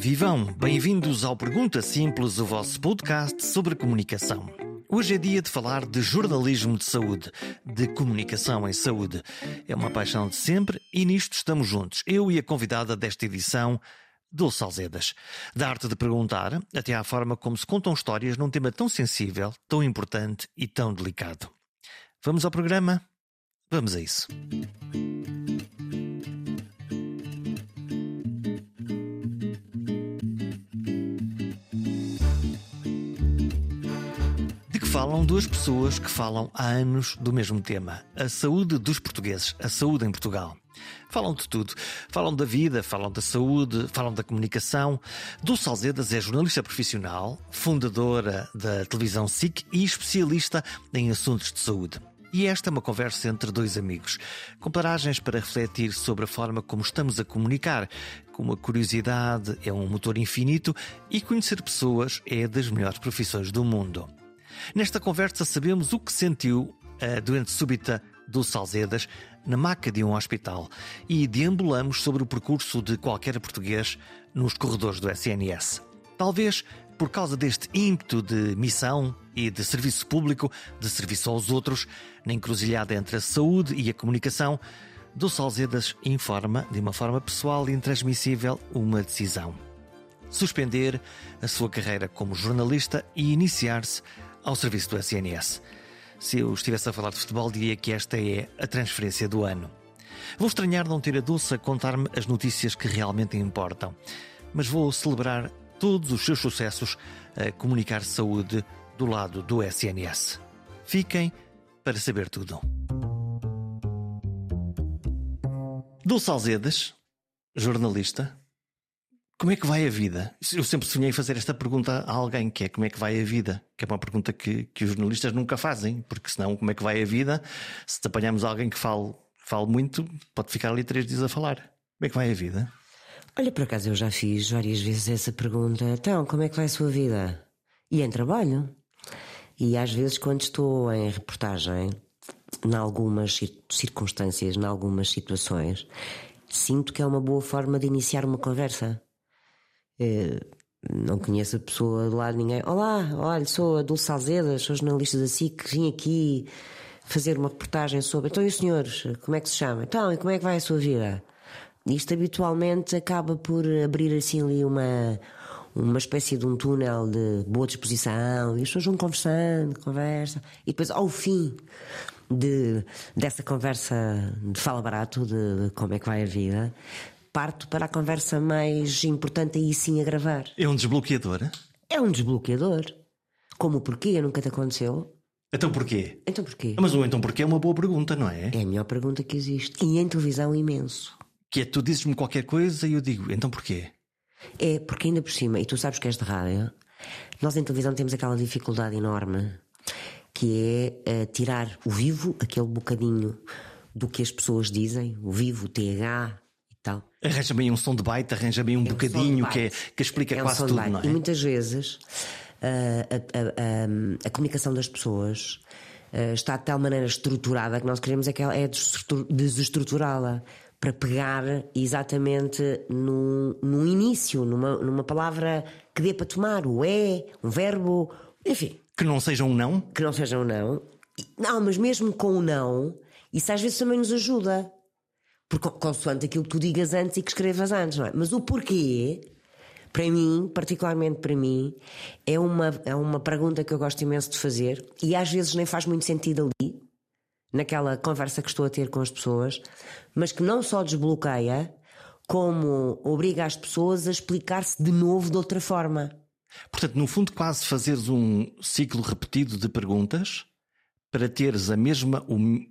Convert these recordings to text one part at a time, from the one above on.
vivam! Bem-vindos ao Pergunta Simples, o vosso podcast sobre comunicação. Hoje é dia de falar de jornalismo de saúde, de comunicação em saúde. É uma paixão de sempre e nisto estamos juntos, eu e a convidada desta edição, Dulce Alzedas. Da arte de perguntar até à forma como se contam histórias num tema tão sensível, tão importante e tão delicado. Vamos ao programa? Vamos a isso. Falam duas pessoas que falam há anos do mesmo tema: a saúde dos portugueses, a saúde em Portugal. Falam de tudo. Falam da vida, falam da saúde, falam da comunicação. Dulce Alzedas é jornalista profissional, fundadora da televisão SIC e especialista em assuntos de saúde. E esta é uma conversa entre dois amigos, com paragens para refletir sobre a forma como estamos a comunicar, como a curiosidade é um motor infinito e conhecer pessoas é das melhores profissões do mundo. Nesta conversa sabemos o que sentiu a doente súbita do Salzedas na maca de um hospital e deambulamos sobre o percurso de qualquer português nos corredores do SNS. Talvez por causa deste ímpeto de missão e de serviço público, de serviço aos outros, na encruzilhada entre a saúde e a comunicação, do Salzedas informa, de uma forma pessoal e intransmissível, uma decisão: suspender a sua carreira como jornalista e iniciar-se ao serviço do SNS. Se eu estivesse a falar de futebol, diria que esta é a transferência do ano. Vou estranhar não ter a Dulce a contar-me as notícias que realmente importam, mas vou celebrar todos os seus sucessos a comunicar saúde do lado do SNS. Fiquem para saber tudo. Dulce Alzedas, jornalista, como é que vai a vida? Eu sempre sonhei fazer esta pergunta a alguém, que é como é que vai a vida? Que é uma pergunta que, que os jornalistas nunca fazem, porque senão como é que vai a vida? Se te apanhamos alguém que fale, fale muito, pode ficar ali três dias a falar. Como é que vai a vida? Olha, por acaso eu já fiz várias vezes essa pergunta. Então, como é que vai a sua vida? E em trabalho? E às vezes quando estou em reportagem, em algumas circunstâncias, em algumas situações, sinto que é uma boa forma de iniciar uma conversa não conheço a pessoa do lado de ninguém. Olá, olha, sou a Dulce Alzeda, sou jornalista da SIC, vim aqui fazer uma reportagem sobre. Então, e os senhores, como é que se chama? Então, e como é que vai a sua vida? Isto habitualmente acaba por abrir assim ali uma, uma espécie de um túnel de boa disposição e as pessoas vão conversando, conversa, e depois ao fim de, dessa conversa de fala barato de, de como é que vai a vida, parto para a conversa mais importante aí sim a gravar. É um desbloqueador? É um desbloqueador. Como o porquê nunca te aconteceu? Então porquê? Então porquê? Mas o então porquê é uma boa pergunta, não é? É a melhor pergunta que existe. E em televisão imenso. Que é tu dizes-me qualquer coisa e eu digo, então porquê? É, porque ainda por cima, e tu sabes que és de rádio, nós em televisão temos aquela dificuldade enorme que é uh, tirar o vivo, aquele bocadinho do que as pessoas dizem, o vivo, o TH, tal. Arranja bem um som de baita, arranja bem um é bocadinho que, é, que explica é um quase tudo, não é? E muitas vezes uh, a, a, a, a, comunicação das pessoas uh, está de tal maneira estruturada que nós queremos é, que ela é desestruturá-la para pegar exatamente no, no início, numa, numa palavra que dê para tomar, o é, um verbo, enfim. Que não seja um não? Que não seja um não. Não, mas mesmo com o não, isso às vezes também nos ajuda. Por, consoante aquilo que tu digas antes e que escrevas antes, não é? Mas o porquê, para mim, particularmente para mim, é uma, é uma pergunta que eu gosto imenso de fazer e às vezes nem faz muito sentido ali, naquela conversa que estou a ter com as pessoas, mas que não só desbloqueia, como obriga as pessoas a explicar-se de novo de outra forma. Portanto, no fundo, quase fazeres um ciclo repetido de perguntas para teres a mesma,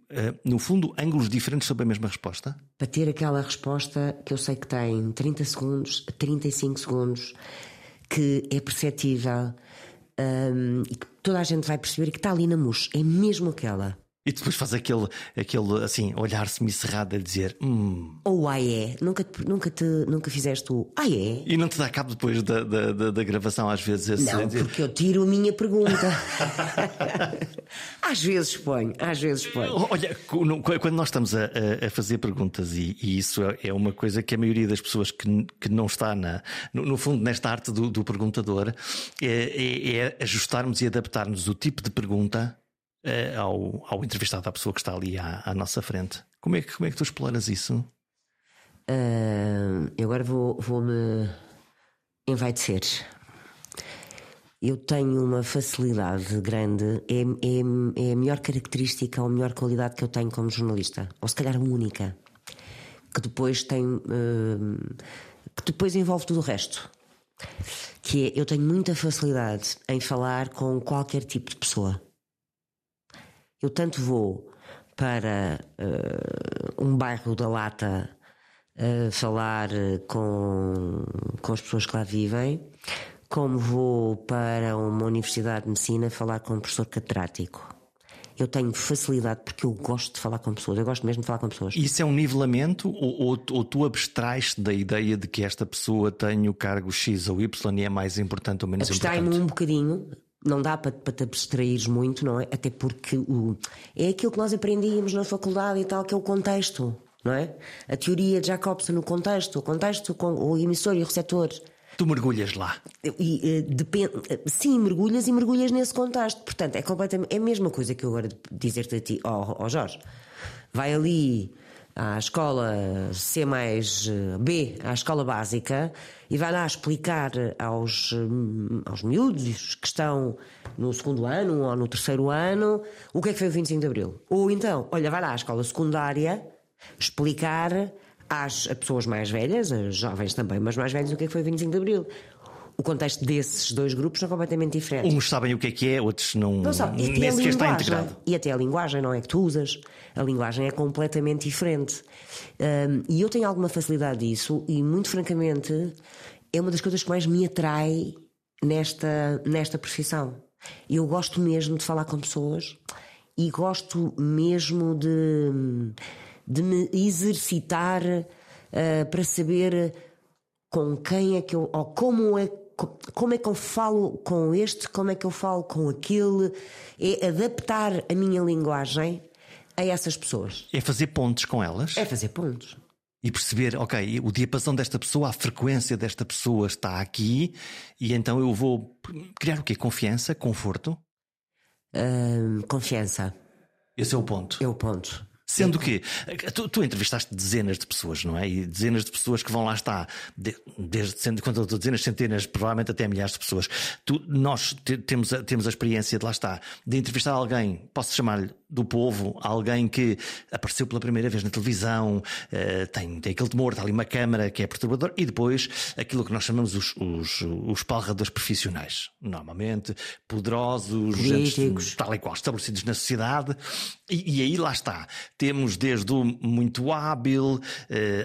eh, no fundo, ângulos diferentes sobre a mesma resposta? Para ter aquela resposta que eu sei que tem 30 segundos, 35 segundos, que é perceptível um, e que toda a gente vai perceber que está ali na mousse, é mesmo aquela. E depois faz aquele, aquele assim, olhar-se cerrado a dizer hum. Ou ah é? Nunca, te, nunca, te, nunca fizeste o ah é? E não te dá cabo depois da, da, da, da gravação, às vezes? Não, dizer... porque eu tiro a minha pergunta. às vezes ponho, às vezes ponho. Olha, quando nós estamos a, a fazer perguntas, e, e, isso é uma coisa que a maioria das pessoas que, que não está na, no, no fundo nesta arte do, do perguntador, é, é, é ajustarmos e adaptarmos o tipo de pergunta uh, ao, ao entrevistado, à pessoa que está ali à, à, nossa frente. Como é que, como é que tu exploras isso? Uh, eu agora vou, vou envaidecer. Eu tenho uma facilidade grande, é, é, é a melhor característica ou a melhor qualidade que eu tenho como jornalista, ou se calhar a única, que depois tem. Uh, que depois envolve tudo o resto. Que é, eu tenho muita facilidade em falar com qualquer tipo de pessoa. Eu tanto vou para uh, um bairro da Lata uh, falar eh, com, com as pessoas que lá vivem, como vou para uma universidade de medicina falar com um professor catedrático. Eu tenho facilidade porque eu gosto de falar com pessoas, eu gosto mesmo de falar com pessoas. Isso é um nivelamento ou, ou, ou tu abstrais da ideia de que esta pessoa tem o cargo X ou Y e é mais importante ou menos importante? Abstrai-me um bocadinho, não dá para, para te abstrair muito, não é? Até porque o, é aquilo que nós aprendíamos na faculdade e tal, que é o contexto, não é? A teoria de Jacobson, o contexto, o contexto com o emissor e o receptor. Tu mergulhas lá. E, eh, eh, sim, mergulhas e mergulhas nesse contexto. Portanto, é completamente é a mesma coisa que eu agora dizer-te a ti, ó oh, oh Jorge, vai ali à escola C mais eh, B, à escola básica, e vai lá explicar aos, hum, aos miúdos que estão no segundo ano ou no terceiro ano o que é que foi o 25 de Abril. Ou então, olha, vai lá à escola secundária explicar às pessoas mais velhas, as jovens também, mas mais velhos, o que é que foi o 25 de Abril o contexto desses dois grupos são completamente diferentes. Uns sabem o que é que é, outros não. Não sabem. Nem sequer está integrado. E até a linguagem, não é que tu usas. A linguagem é completamente diferente. Um, e eu tenho alguma facilidade disso, e muito francamente, é uma das coisas que mais me atrai nesta, nesta profissão. Eu gosto mesmo de falar com pessoas e gosto mesmo de, de me exercitar uh, para saber com quem é que eu. ou como é como é que eu falo com este, como é que eu falo com aquele, é adaptar a minha linguagem a essas pessoas. É fazer pontos com elas? É fazer pontos. E perceber, ok, o diapasão desta pessoa, a frequência desta pessoa está aqui, e então eu vou criar o quê? Confiança? Conforto? Confiança. Esse é o ponto. É o ponto. Sendo que tu, tu, entrevistaste dezenas de pessoas, não é? E dezenas de pessoas que vão lá estar, desde quando eu estou dezenas, centenas, provavelmente até milhares de pessoas. Tu, nós temos, a, temos a experiência de lá estar, de entrevistar alguém, posso chamar-lhe do povo, alguém que apareceu pela primeira vez na televisão, uh, tem, tem aquele temor, está ali uma câmara que é perturbador, e depois aquilo que nós chamamos os, os, os palradores profissionais, normalmente poderosos, tal e qual, estabelecidos na sociedade, e, e, aí lá está. Temos desde o muito hábil, uh,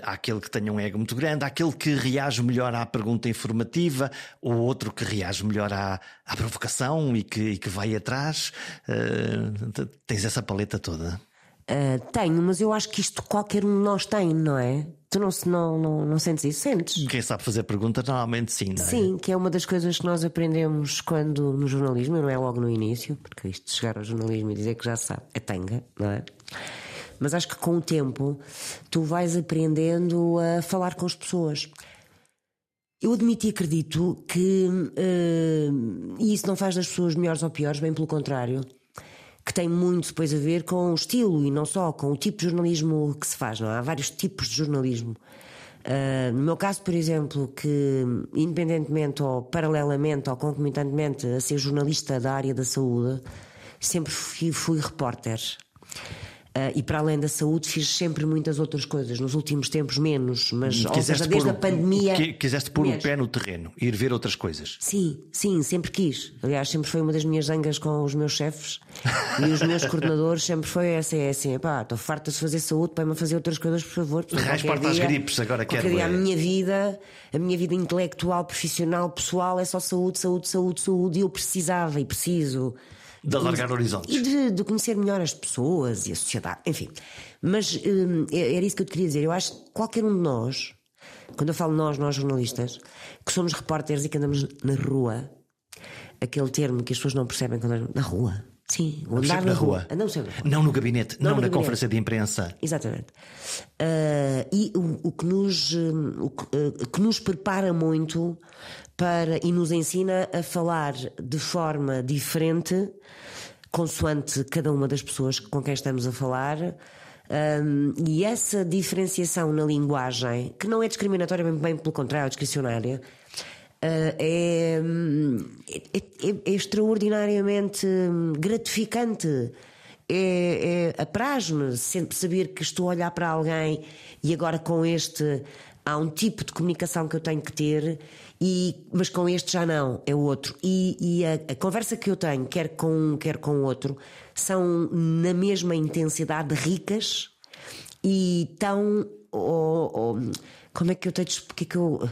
àquele que tenha um ego muito grande, àquele que reage melhor à pergunta informativa, ou outro que reage melhor à, à provocação e que, e que vai atrás. Uh, tens essa paleta toda? Uh, tenho, mas eu acho que isto qualquer um de nós tem, não é? Tu não, não, não, não sentes isso? Sentes? Quem sabe fazer perguntas, normalmente sim, não é? Sim, que é uma das coisas que nós aprendemos quando no jornalismo, não é logo no início, porque isto de chegar ao jornalismo e dizer que já sabe é tanga, não é? Mas acho que com o tempo tu vais aprendendo a falar com as pessoas. Eu admito e acredito que uh, isso não faz das pessoas melhores ou piores, bem pelo contrário que tem muito depois a ver com o estilo e não só com o tipo de jornalismo que se faz. Não? É? Há vários tipos de jornalismo. Uh, no meu caso, por exemplo, que independentemente ou paralelamente ou concomitantemente a ser jornalista da área da saúde, sempre fui, fui repórter. Uh, e para além da saúde fiz sempre muitas outras coisas, nos últimos tempos menos, mas ou seja, desde a pandemia. Quiseste pôr o pé no terreno, ir ver outras coisas. Sim, sim, sempre quis. Aliás, sempre foi uma das minhas zangas com os meus chefes e os meus coordenadores, sempre foi essa, é assim, pá, estou farta de fazer saúde, para me fazer outras coisas, por favor. Raiz parte às gripes, agora quero. Dia, a minha vida, a minha vida intelectual, profissional, pessoal, é só saúde, saúde, saúde, saúde, e eu precisava e preciso De alargar horizontes. E de, de, conhecer melhor as pessoas e a sociedade, enfim. Mas hum, era isso que eu te queria dizer. Eu acho que qualquer um de nós, quando eu falo nós, nós jornalistas, que somos repórteres e que andamos na rua, aquele termo que as pessoas não percebem quando andam na rua. Sim, andar na, na rua. rua. sempre rua. Não no gabinete, não, não no na gabinete. conferência de imprensa. Exatamente. Uh, e o, o, que nos, hum, o que, uh, que nos prepara muito para e nos ensina a falar de forma diferente, consoante cada uma das pessoas com quem estamos a falar. Um, e essa diferenciação na linguagem, que não é discriminatória, bem, bem pelo contrário, é discricionária, uh, é, é, é, é, extraordinariamente gratificante. É, é apraz-me sempre saber que estou a olhar para alguém e agora com este há um tipo de comunicação que eu tenho que ter e, mas com este já não, é outro. E, e a, a, conversa que eu tenho, quer com um, quer com outro, são na mesma intensidade ricas e tão. Oh, oh, como é que eu tenho. Porque é que eu.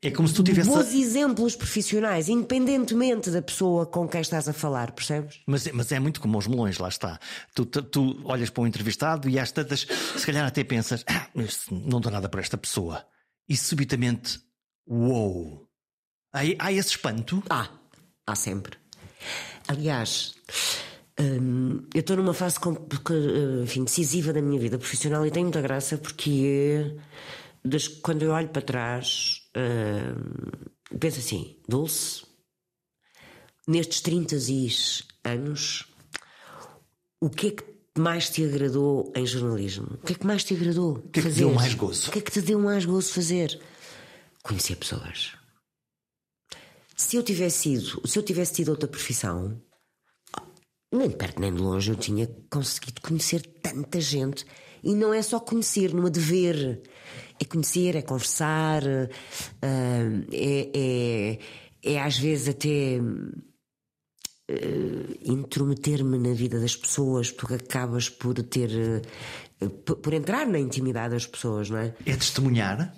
É como se tu tivesse. Bons exemplos profissionais, independentemente da pessoa com quem estás a falar, percebes? Mas, mas é muito como os melões, lá está. Tu, tu, tu olhas para um entrevistado e às tantas, se calhar até pensas, ah, não dou nada para esta pessoa. E subitamente, uou! Há, há esse espanto? Há, há sempre. Aliás. Hum, eu estou numa fase enfim, decisiva da minha vida profissional e tem muita graça porque é quando eu olho para trás, uh, penso assim: Dulce, nestes 30 anos, o que é que mais te agradou em jornalismo? O que é que mais te agradou? O que é que te deu mais gozo? O que é que te deu mais gozo fazer? Conhecer pessoas. Se eu tivesse sido, se eu tivesse tido outra profissão, nem de perto nem de longe eu tinha conseguido conhecer tanta gente. E não é só conhecer, numa dever é conhecer, é conversar, uh, é, é, é, às vezes até uh, intrometer-me na vida das pessoas, porque acabas por ter. Uh, por entrar na intimidade das pessoas, não é? É testemunhar?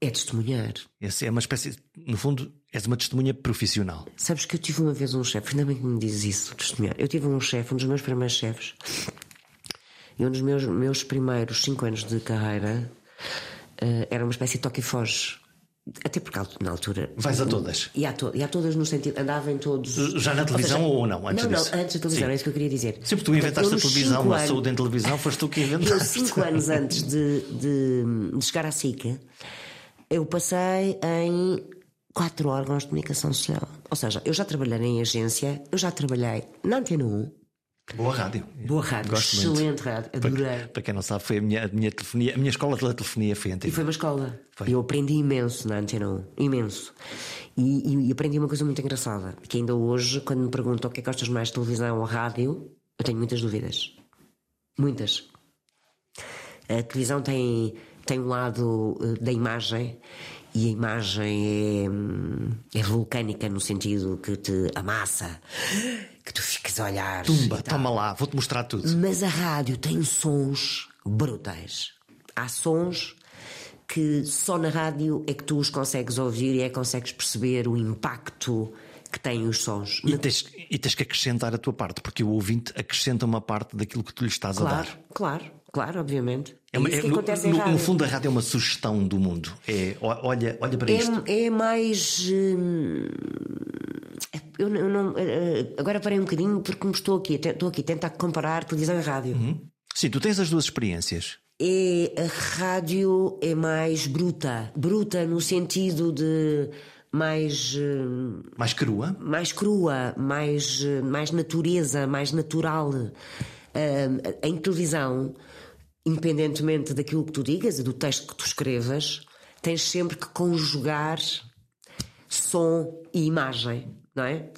É testemunhar. Esse é uma espécie. No fundo, és uma testemunha profissional. Sabes que eu tive uma vez um chefe, ainda bem que me dizes isso, testemunhar. Eu tive um chefe, um dos meus primeiros chefes, e um dos meus, meus primeiros cinco anos de carreira uh, era uma espécie de toque e foge. Até porque na altura. Vais a todas? E a, to e a todas no sentido. Andava em todos. Já na televisão ou, seja, ou não? Antes não, disso? não, antes da televisão, Sim. é isso que eu queria dizer. Sempre tu inventaste a televisão, a saúde em televisão, foste tu que inventaste. Eu, cinco anos antes de, de, de chegar à SICA, eu passei em quatro órgãos de comunicação social. Ou seja, eu já trabalhei em agência, eu já trabalhei na Antena 1, Boa rádio. Boa rádio, Gosto excelente muito. rádio, adorei. Para, para, quem não sabe, foi a minha, a minha telefonia, a minha escola de telefonia foi antiga. E foi uma escola. Foi. Eu aprendi imenso na Antena 1, imenso. E, e, aprendi uma coisa muito engraçada, que ainda hoje, quando me perguntam o que é que gostas mais de televisão ou rádio, eu tenho muitas dúvidas. Muitas. A televisão tem, tem um lado uh, da imagem e a imagem é, é vulcânica no sentido que te amassa, que tu ficas a olhar. Tumba, toma lá, vou-te mostrar tudo. Mas a rádio tem sons brutais. Há sons que só na rádio é que tu os consegues ouvir e é que consegues perceber o impacto que têm os sons. E, tens, e tens que acrescentar a tua parte, porque o ouvinte acrescenta uma parte daquilo que tu lhe estás claro, a dar. Claro, claro, obviamente. É uma, é, no, no, no, fundo, a rádio é uma sugestão do mundo. É, olha, olha para é, isto. É mais. Hum, eu, eu não, eh, agora parei um bocadinho porque me estou aqui, estou aqui a tentar comparar televisão e rádio. Uhum. Sim, tu tens as duas experiências. É, a rádio é mais bruta. Bruta no sentido de mais. Hum, mais crua? Mais crua, mais, mais natureza, mais natural. Em televisão independentemente daquilo que tu digas e do texto que tu escrevas, tens sempre que conjugar som e imagem, não é?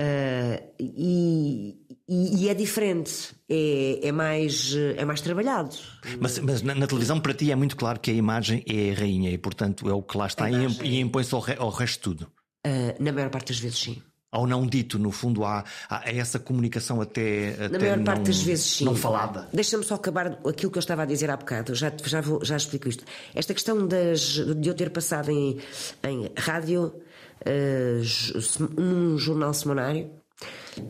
Uh, e, e, é diferente, é, é, mais, é mais trabalhado. Mas, mas na, na, televisão, para ti, é muito claro que a imagem é a rainha e, portanto, é o que lá está e, e impõe-se ao, ao resto de tudo. Uh, na maior parte das vezes, sim ao não dito, no fundo, há, há essa comunicação até. Na maior não, parte das vezes, sim. Não falada. Deixa-me só acabar aquilo que eu estava a dizer há bocado, já, já, vou, já explico isto. Esta questão das, de eu ter passado em, em rádio. Uh, num jornal semanário,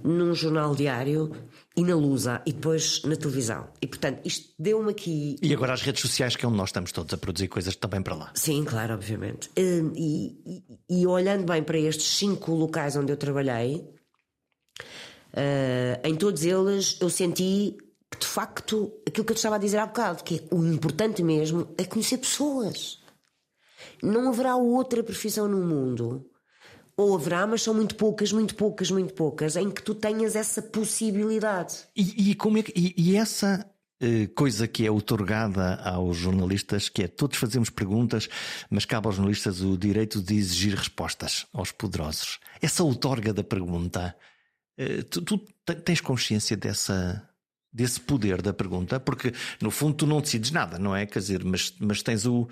num jornal diário e na Lusa e depois na televisão. E portanto, isto deu-me aqui. E agora as redes sociais, que é onde nós estamos todos a produzir coisas também para lá. Sim, claro, obviamente. Uh, e, e, e, olhando bem para estes cinco locais onde eu trabalhei, uh, em todos eles eu senti que de facto aquilo que eu estava a dizer há bocado, que é o importante mesmo é conhecer pessoas. Não haverá outra profissão no mundo ou haverá, mas são muito poucas, muito poucas, muito poucas, em que tu tenhas essa possibilidade. E, e como é que, e, e essa eh, coisa que é otorgada aos jornalistas, que é todos fazemos perguntas, mas cabe aos jornalistas o direito de exigir respostas aos poderosos. Essa outorga da pergunta, eh, tu, tu tens consciência dessa, desse poder da pergunta? Porque no fundo tu não decides nada, não é? Quer dizer, mas, mas tens o,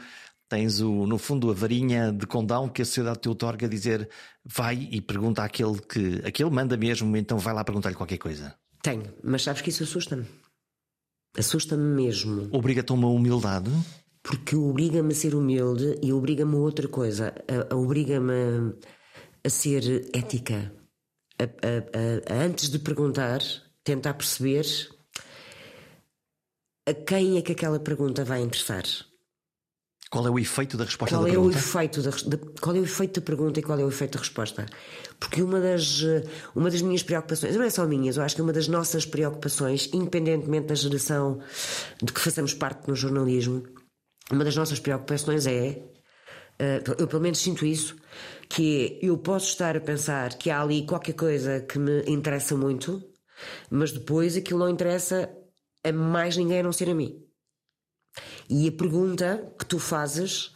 tens o, no fundo a varinha de condão que a sociedade te otorga a dizer vai e pergunta àquele que aquele manda mesmo, então vai lá perguntar-lhe qualquer coisa. Tenho, mas sabes que isso assusta-me. Assusta-me mesmo. Obriga-te a uma humildade? Porque obriga-me a ser humilde e obriga-me a outra coisa. Obriga-me a, ser ética. A, a, a, antes de perguntar, tentar perceber a quem é que aquela pergunta vai interessar. Qual é o efeito da resposta qual da é pergunta? O efeito da, de, qual é o efeito da pergunta e qual é o efeito da resposta? Porque uma das, uma das minhas preocupações, não é só minhas, eu acho que é uma das nossas preocupações, independentemente da geração de que façamos parte no jornalismo, uma das nossas preocupações é, eh, eu pelo menos sinto isso, que eu posso estar a pensar que há ali qualquer coisa que me interessa muito, mas depois aquilo não interessa a mais ninguém a não ser a mim. E a pergunta que tu fazes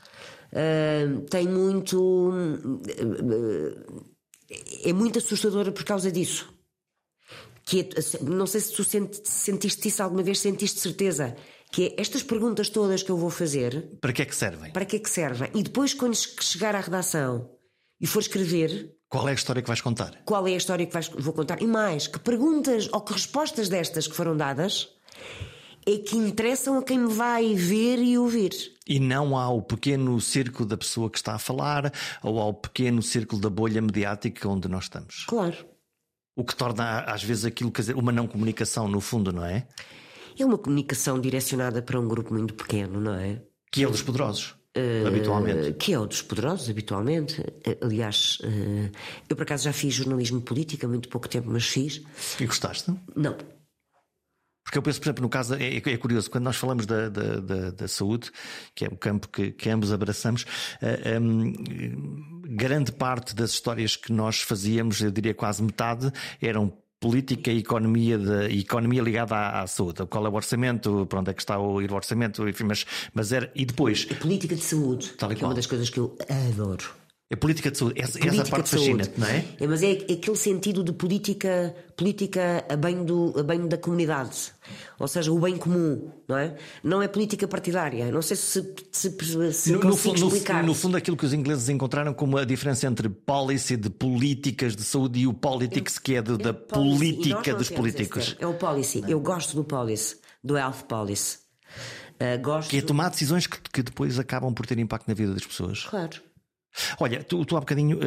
uh, tem muito. Uh, é muito assustadora por causa disso. Que é, não sei se tu sentiste isso alguma vez, sentiste certeza. Que é estas perguntas todas que eu vou fazer. Para que é que servem? Para que é que servem? E depois, quando chegar à redação e for escrever. Qual é a história que vais contar? Qual é a história que vais, vou contar? E mais, que perguntas ou que respostas destas que foram dadas é que interessam a quem me vai ver e ouvir. E não ao pequeno círculo da pessoa que está a falar ou ao pequeno círculo da bolha mediática onde nós estamos. Claro. O que torna, às vezes, aquilo quer dizer, uma não comunicação, no fundo, não é? É uma comunicação direcionada para um grupo muito pequeno, não é? Que é o dos poderosos. Uh, habitualmente. Que é o dos poderosos, habitualmente. Uh, aliás, uh, eu por acaso já fiz jornalismo político há muito pouco tempo, mas fiz. E gostaste? Não. Porque eu penso, por exemplo, no caso, é, é curioso, quando nós falamos da, da, da, da, saúde, que é o campo que, que ambos abraçamos, uh, um, grande parte das histórias que nós fazíamos, eu diria quase metade, eram política e economia, de, economia ligada à, à, saúde. Qual é o orçamento? Para onde é que está o, ir o orçamento? Enfim, mas, mas era. E depois. A política de saúde, que é uma das coisas que eu adoro. É política de saúde, essa, essa parte fascina, não é? é? Mas é aquele sentido de política, política a bem, do, a bem da comunidade, ou seja, o bem comum, não é? Não é política partidária. Não sei se, se, se no, no, explicar. No, no fundo, aquilo que os ingleses encontraram como a diferença entre policy de políticas de saúde e o politics, que é do, da política dos políticos. É o policy. Eu gosto do policy, do health policy. Uh, gosto... Que é tomar decisões que, que depois acabam por ter impacto na vida das pessoas. Claro. Olha, tu, tu há bocadinho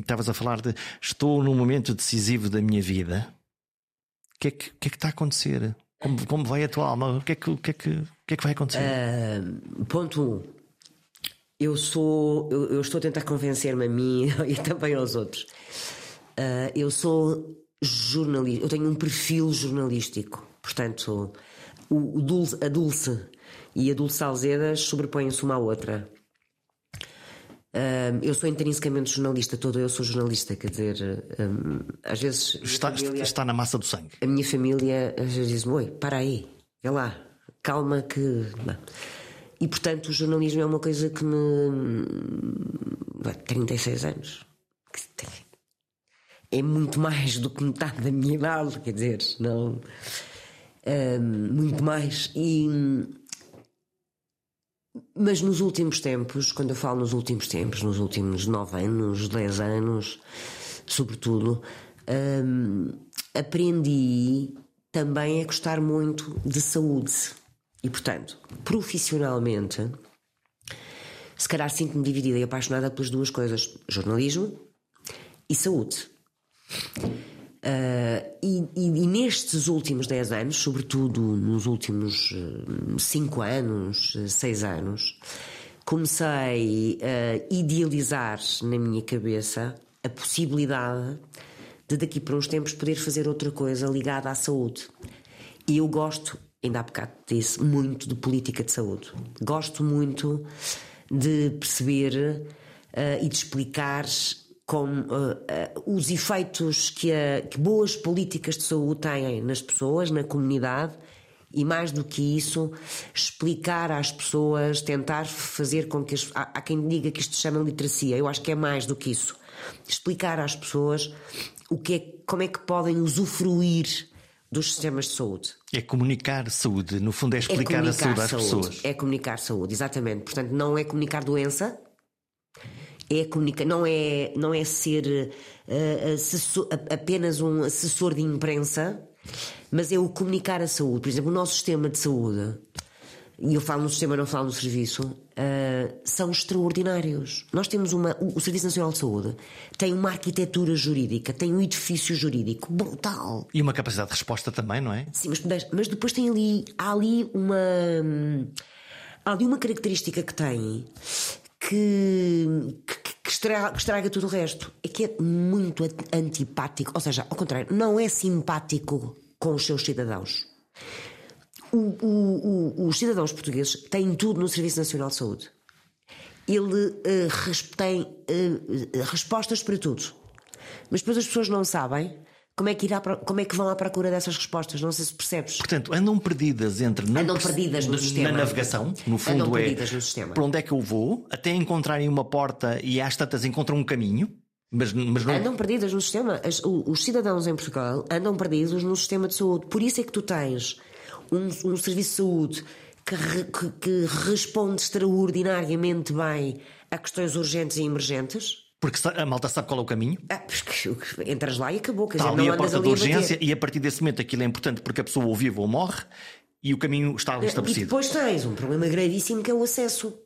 estavas uh, um, a falar de estou num momento decisivo da minha vida. O que, é que, que, é que está a acontecer? Como, como vai a tua alma? O que é que, que, é que, que, é que vai acontecer? Uh, ponto 1. Um. Eu sou. Eu, eu, estou a tentar convencer-me a mim e também aos outros. Uh, eu sou jornalista. Eu tenho um perfil jornalístico. Portanto, o, o Dulce, a Dulce e a Dulce Alzedas sobrepõem-se uma à outra eu sou intrinsecamente jornalista, todo eu sou jornalista, quer dizer, um, às vezes. Está, família, está na massa do sangue. A minha família às vezes diz-me: Oi, para aí, vê lá, calma que. E portanto, o jornalismo é uma coisa que me. 36 anos. É muito mais do que metade da minha idade, quer dizer, não. Um, muito mais. E mas nos últimos tempos, quando eu falo nos últimos tempos, nos últimos nove anos, dez anos, sobretudo, hum, aprendi também a gostar muito de saúde. E, portanto, profissionalmente, se calhar sinto-me dividida e apaixonada pelas duas coisas: jornalismo e saúde. Uh, e, e, e, nestes últimos 10 anos, sobretudo nos últimos 5 uh, anos, 6 anos, comecei a idealizar na minha cabeça a possibilidade de daqui para uns tempos poder fazer outra coisa ligada à saúde. E eu gosto, ainda há bocado disse, muito de política de saúde. Gosto muito de perceber uh, e de explicar como, uh, uh, os efeitos que, a, que boas políticas de saúde têm nas pessoas, na comunidade e mais do que isso, explicar às pessoas, tentar fazer com que as, há, há, quem diga que isto se chama literacia, eu acho que é mais do que isso. Explicar às pessoas o que é, como é que podem usufruir dos sistemas de saúde. É comunicar saúde, no fundo é explicar é a saúde às pessoas. É comunicar saúde, exatamente. Portanto, não é comunicar doença, é comunicar, não é, não é ser uh, assessor, apenas um assessor de imprensa, mas é o comunicar a saúde. Por exemplo, o nosso sistema de saúde e eu falo no sistema, não falo no serviço, uh, são extraordinários. Nós temos uma. O Serviço Nacional de Saúde tem uma arquitetura jurídica, tem um edifício jurídico brutal. E uma capacidade de resposta também, não é? Sim, mas, mas depois tem ali. Há ali uma. Há ali uma característica que tem que, que, que, estraga, que estraga tudo o resto. É que é muito antipático, ou seja, ao contrário, não é simpático com os seus cidadãos o, o, o, os cidadãos portugueses têm tudo no Serviço Nacional de Saúde. Ele uh, tem uh, respostas para tudo. Mas depois as pessoas não sabem como é, que irá, como é que vão à procura dessas respostas? Não sei se percebes. Portanto, andam perdidas entre andam perdidas no sistema. na navegação, no fundo andam é perdidas no sistema. para onde é que eu vou, até encontrarem uma porta e às tantas encontram um caminho. Mas, mas não... Andam perdidas no sistema. As, os cidadãos em Portugal andam perdidos no sistema de saúde. Por isso é que tu tens um, um serviço de saúde que, que, que responde extraordinariamente bem a questões urgentes e emergentes. Porque a malta sabe qual é o caminho? Ah, porque entras lá e acabou. Quer está dizer, ali a porta de urgência e a partir desse momento aquilo é importante porque a pessoa ou vive ou morre e o caminho está ali estabelecido. E depois tens um problema gravíssimo que é o acesso.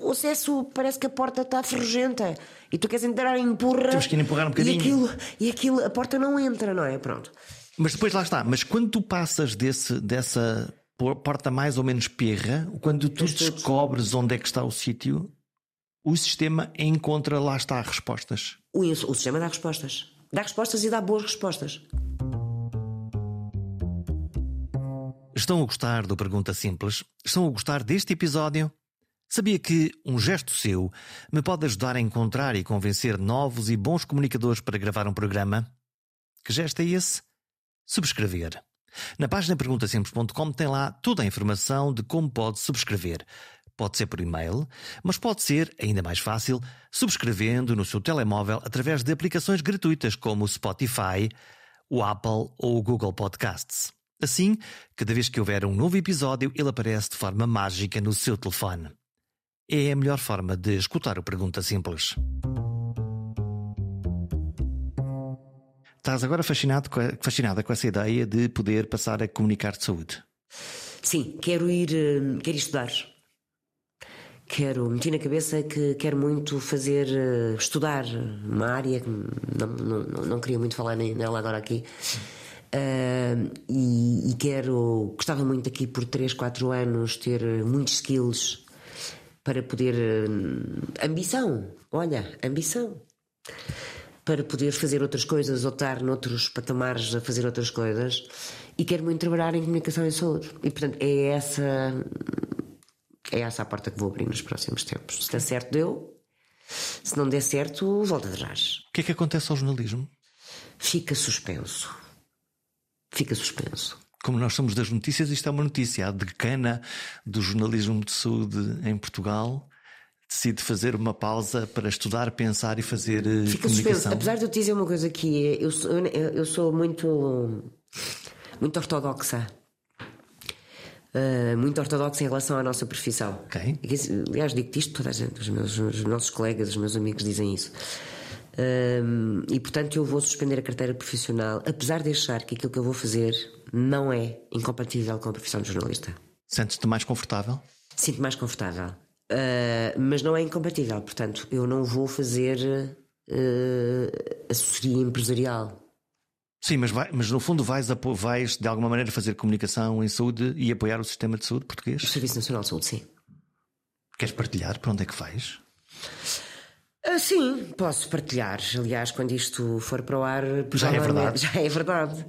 O acesso parece que a porta está ferrugenta e tu queres entrar e empurra. Temos que ir empurrar um bocadinho. E aquilo, e aquilo, a porta não entra, não é? Pronto. Mas depois lá está. Mas quando tu passas desse, dessa porta mais ou menos perra, quando tu descobres onde é que está o sítio, o sistema encontra lá está respostas. O, o sistema dá respostas. Dá respostas e dá boas respostas. Estão a gostar do Pergunta Simples? Estão a gostar deste episódio? Sabia que um gesto seu me pode ajudar a encontrar e convencer novos e bons comunicadores para gravar um programa? Que gesto é esse? subscrever. Na página perguntasemples.com tem lá toda a informação de como pode subscrever. Pode ser por e-mail, mas pode ser, ainda mais fácil, subscrevendo no seu telemóvel através de aplicações gratuitas como o Spotify, o Apple ou o Google Podcasts. Assim, cada vez que houver um novo episódio, ele aparece de forma mágica no seu telefone. É a melhor forma de escutar o Pergunta Simples. estás agora fascinado fascinada com essa ideia de poder passar a comunicar de saúde. Sim, quero ir, eh, quero ir estudar. Quero, meti na cabeça que quero muito fazer, eh, estudar uma área que não, não, não queria muito falar nela agora aqui. Uh, e, e, quero, gostava muito aqui por 3, 4 anos ter muitos skills para poder. Uh, ambição, olha, ambição para poder fazer outras coisas ou estar noutros patamares a fazer outras coisas e quero muito trabalhar em comunicação e saúde. E portanto é essa é essa a porta que vou abrir nos próximos tempos. Se der certo, deu. Se não der certo, volta atrás. O que é que acontece ao jornalismo? Fica suspenso. Fica suspenso. Como nós somos das notícias, isto é uma notícia. A decana do jornalismo de saúde em Portugal decide fazer uma pausa para estudar, pensar e fazer eh, Fica comunicação. Suspenso. Apesar de eu te dizer uma coisa é, eu sou, eu sou muito muito ortodoxa. Uh, muito ortodoxa em relação à nossa profissão. Okay. Aliás, digo-te isto, toda a gente, os, meus, os nossos colegas, os meus amigos dizem isso. Uh, e portanto eu vou suspender a carteira profissional, apesar de achar que aquilo que eu vou fazer não é incompatível com a profissão de jornalista. Sentes-te mais confortável? Sinto mais confortável. Uh, mas não é incompatível, portanto, eu não vou fazer uh, assessoria empresarial. Sim, mas, vai, mas no fundo vais, vais de alguma maneira fazer comunicação em saúde e apoiar o sistema de saúde português? O Serviço Nacional de Saúde, sim. Queres partilhar para onde é que vais? Ah, sim, posso partilhar. Aliás, quando isto for para o ar, já é verdade. Já é verdade.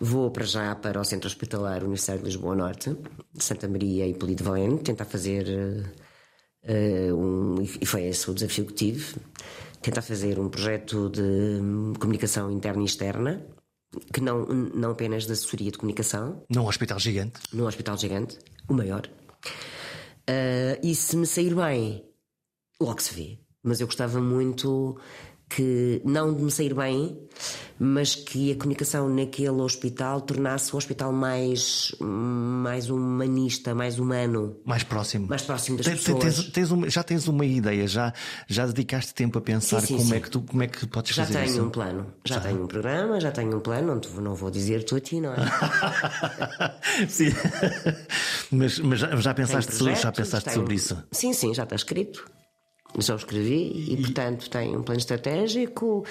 Vou para já para o Centro Hospitalar Universidade de Lisboa Norte, de Santa Maria e Polido Valente, tentar fazer uh, um. E foi esse o desafio que tive: tentar fazer um projeto de comunicação interna e externa, que não, não apenas de assessoria de comunicação. Num hospital gigante. Num hospital gigante, o maior. Uh, e se me sair bem, logo se vê. Mas eu gostava muito que não de me sair bem, mas que a comunicação naquele hospital tornasse o hospital mais, mais humanista, mais humano. Mais próximo. Mais próximo das tens, pessoas. Tens, tens uma, já tens uma ideia, já, já dedicaste tempo a pensar sim, sim, como, sim. É que tu, como é que podes já fazer isso? Já tenho um plano, já, já, tenho um programa, já tenho um plano, não, não vou dizer tu a ti, não é? sim, mas, mas já, já pensaste, projetos, já pensaste tenho... sobre isso? Sim, sim, já está escrito o escrevi e, e, portanto, tem um plano estratégico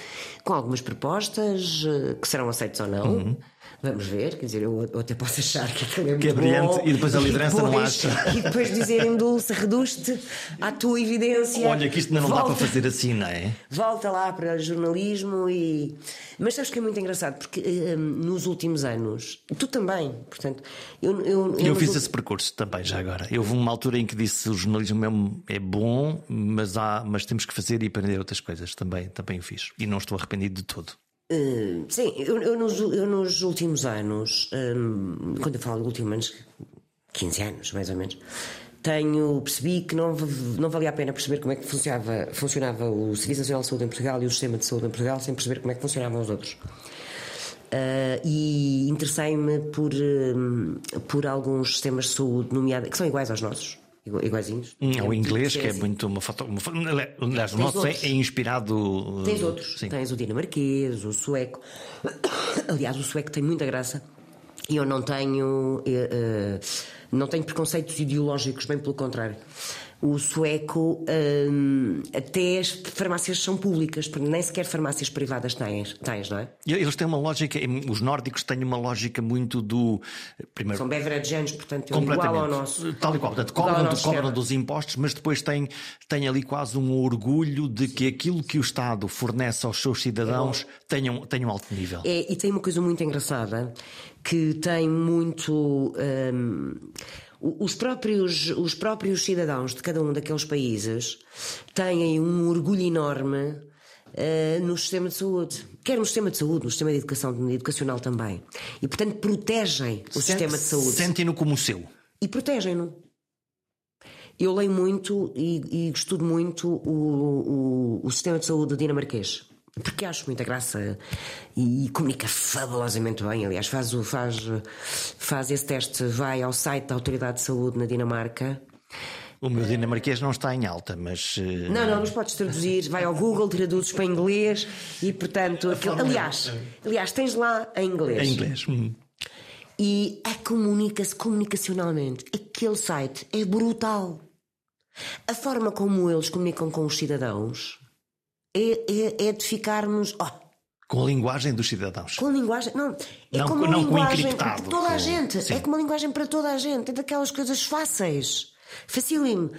com algumas propostas eh, que serão aceitas ou não. Uhum. Vamos ver, quer dizer, eu, eu até posso achar que aquilo é que é brilhante bom, e depois a liderança depois, não acha. E depois dizerem, Dulce, reduz-te à tua evidência. Olha, que isto não volta, dá para fazer assim, não é? Volta lá para jornalismo e. Mas sabes que é muito engraçado, porque um, nos últimos anos, tu também, portanto, eu. Eu, eu, fiz esse percurso também, já agora. Houve uma altura em que disse o jornalismo mesmo é bom, mas, há, mas temos que fazer e aprender outras coisas. Também, também o fiz. E não estou arrependido de todo. Uh, sim, eu, eu, nos, eu, nos, últimos anos, um, quando eu falo de últimos anos, 15 anos mais ou menos, tenho percebi que não, não valia a pena perceber como é que funcionava, funcionava o Serviço Nacional de Saúde em Portugal e o Sistema de Saúde em Portugal sem perceber como é que funcionavam os outros. Uh, e interessei-me por, um, por alguns sistemas de saúde, nomeados, que são iguais aos nossos iguaizinhos. Hum, o inglês, que é muito uma foto. Uma, aliás, o nosso é, é, inspirado. Tens outros. Sim. Tens o dinamarquês, o sueco. Aliás, o sueco tem muita graça. E eu não tenho. Uh, não tenho preconceitos ideológicos, bem pelo contrário o sueco, hum, até as farmácias são públicas, porque nem sequer farmácias privadas tens, tens, não é? Eles têm uma lógica, os nórdicos têm uma lógica muito do. Primeiro, são beverageanos, portanto, é igual ao nosso. Tal e qual, portanto, cobram, do, cobram dos impostos, mas depois têm, têm ali quase um orgulho de que aquilo que o Estado fornece aos seus cidadãos é tenham, tenham alto nível. É, e tem uma coisa muito engraçada que tem muito. Hum, os próprios, os próprios cidadãos de cada um daqueles países têm um orgulho enorme uh, no sistema de saúde. Quer no sistema de saúde, no sistema de educação educacional também. E, portanto, protegem o Sente, sistema de saúde. Sentem-no como o seu. E protegem-no. Eu leio muito e, e estudo muito o, o, o sistema de saúde dinamarquês porque acho muita graça e, e, comunica fabulosamente bem. Aliás, faz, faz, faz esse teste, vai ao site da Autoridade de Saúde na Dinamarca. O meu dinamarquês não está em alta, mas. Uh... Não, não, mas podes traduzir, vai ao Google, traduzes para inglês e, portanto. Aliás, aliás, tens lá em inglês. Em inglês. Hum. E é comunica-se comunicacionalmente. Aquele site é brutal. A forma como eles comunicam com os cidadãos é, é, é de ficarmos. Oh, com a linguagem dos cidadãos. Com a linguagem. Não, é não, como uma não linguagem para toda a gente. Sim. É como uma linguagem para toda a gente. É daquelas coisas fáceis. Facílimo.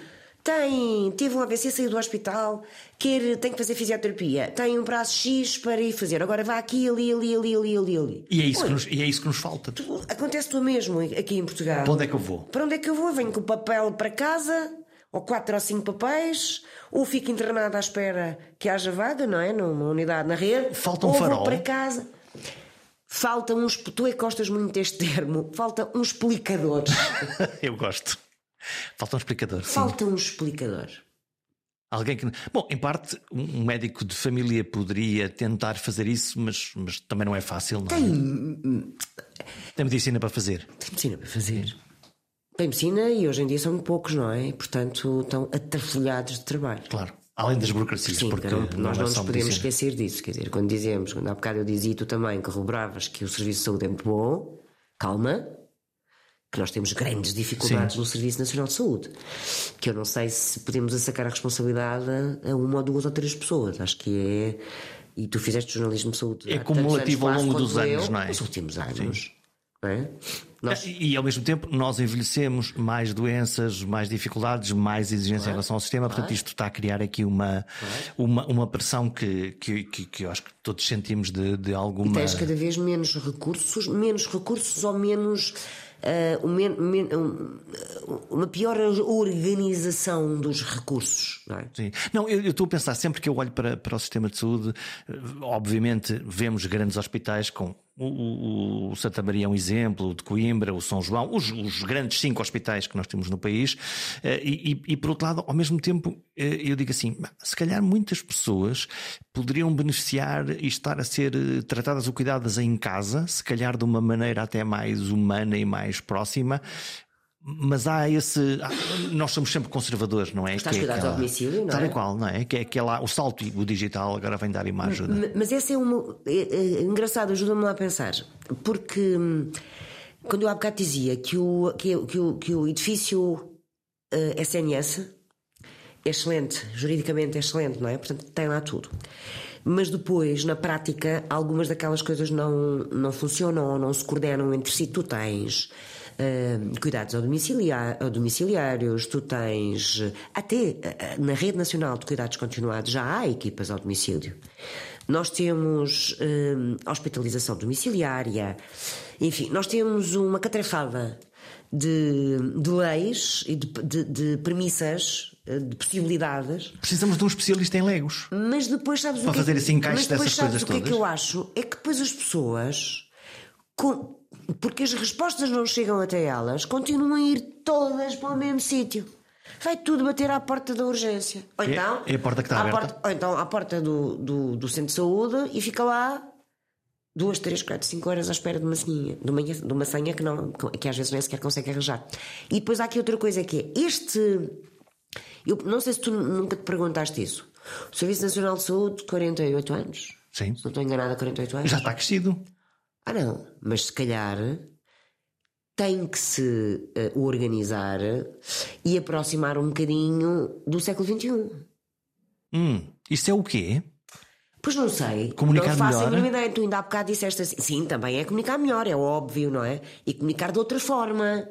Tem, teve um AVC, saiu do hospital, quer, tem que fazer fisioterapia, tem um prazo X para ir fazer. Agora vá aqui, ali, ali, ali, ali, ali, ali. E é isso, que nos, e é isso que nos falta. Tu, acontece tu mesmo aqui em Portugal. Para onde é que eu vou? Para onde é que eu vou? Venho com o papel para casa, ou quatro ou cinco papéis, ou fico internado à espera que haja vaga, não é? Numa unidade na rede. Falta um ou farol. Vou para casa. Falta uns. Tu é que gostas muito deste termo. Falta um explicador. Eu gosto. Falta um explicador. Falta sim. um explicador. Alguém que. Bom, em parte, um médico de família poderia tentar fazer isso, mas, mas também não é fácil, não é? Tem. Tem medicina para fazer. Tem medicina para fazer. Tem medicina e hoje em dia são poucos, não é? Portanto, estão atrafalhados de trabalho. Claro. Além das burocracias, Sim, porque não, nós não, é nos podemos medicina. esquecer disso. Quer dizer, quando dizemos, quando há bocado eu dizia tu também, corroboravas que o serviço de saúde é muito bom, calma, que nós temos grandes dificuldades Sim. no Serviço Nacional de Saúde. Que eu não sei se podemos assacar a responsabilidade a uma ou duas ou três pessoas. Acho que é. E tu fizeste jornalismo de saúde. É cumulativo ao longo dos anos, eu, não é? Nos últimos anos. Sim. É? Nós... E, e, ao mesmo tempo nós envelhecemos, mais doenças, mais dificuldades, mais exigência claro. em relação ao sistema, portanto isto está a criar aqui uma, uma, uma pressão que, que, que, que eu acho que todos sentimos de, de alguma. E tens cada vez menos recursos, menos recursos ou menos. Uh, um, uma pior organização dos recursos. Não, é? Sim. não eu, eu, estou a pensar sempre que eu olho para, para o sistema de saúde, eh, obviamente vemos grandes hospitais com o, o, Santa Maria é um exemplo, de Coimbra, o São João, os, os grandes cinco hospitais que nós temos no país, eh, e, e, e, por outro lado, ao mesmo tempo, eh, eu digo assim: se calhar muitas pessoas poderiam beneficiar e estar a ser eh, tratadas ou cuidadas em casa, se calhar de uma maneira até mais humana e mais próxima, mas há esse. Nós somos sempre conservadores, não é? Estás que é cuidados aquela, ao domicílio, não é? Tal e qual, não é? Que é aquela, o salto e o digital agora vem dar uma ajuda. Mas esse é uma. É, é, engraçado, ajuda-me lá a pensar. Porque hum, quando eu há bocado dizia que o, que, que o, que o edifício uh, eh, SNS é excelente, juridicamente é excelente, não é? Portanto, tem lá tudo. Mas depois, na prática, algumas daquelas coisas não, não funcionam ou não se coordenam entre si. Tu tens uh, cuidados ao domiciliar, ao domiciliários, tu tens até na rede nacional de cuidados continuados já há equipas ao domicílio. Nós temos hospitalização domiciliária, enfim, nós temos uma catrefada de, de leis e de, de, de premissas de possibilidades. Precisamos de um especialista em legos. Mas depois sabes para o que fazer esse encaixe dessas coisas o que todas. é que eu acho? É que depois as pessoas com, porque as respostas não chegam até elas, continuam a ir todas para o mesmo sítio. Vai tudo bater à porta da urgência. Ou é, então, é, é a porta que está aberta. Porta, ou então à porta do, do, do, centro de saúde e fica lá duas, três, quatro, cinco horas à espera de uma senha, de uma, de uma senha que, não, que às vezes nem sequer consegue arranjar. E depois há aqui outra coisa que é este. Eu não sei se tu nunca te perguntaste isso. O Serviço Nacional de Saúde, 48 anos. Sim. Se não estou enganada, 48 anos. Já está crescido. Ah, não, mas se calhar tem que se uh, organizar e aproximar um bocadinho do século XXI. Hum, isso é o quê? Pois não sei. Comunicar não faço melhor? a mínima ideia. Tu ainda há bocado disseste assim. Sim, também é comunicar melhor, é óbvio, não é? E comunicar de outra forma.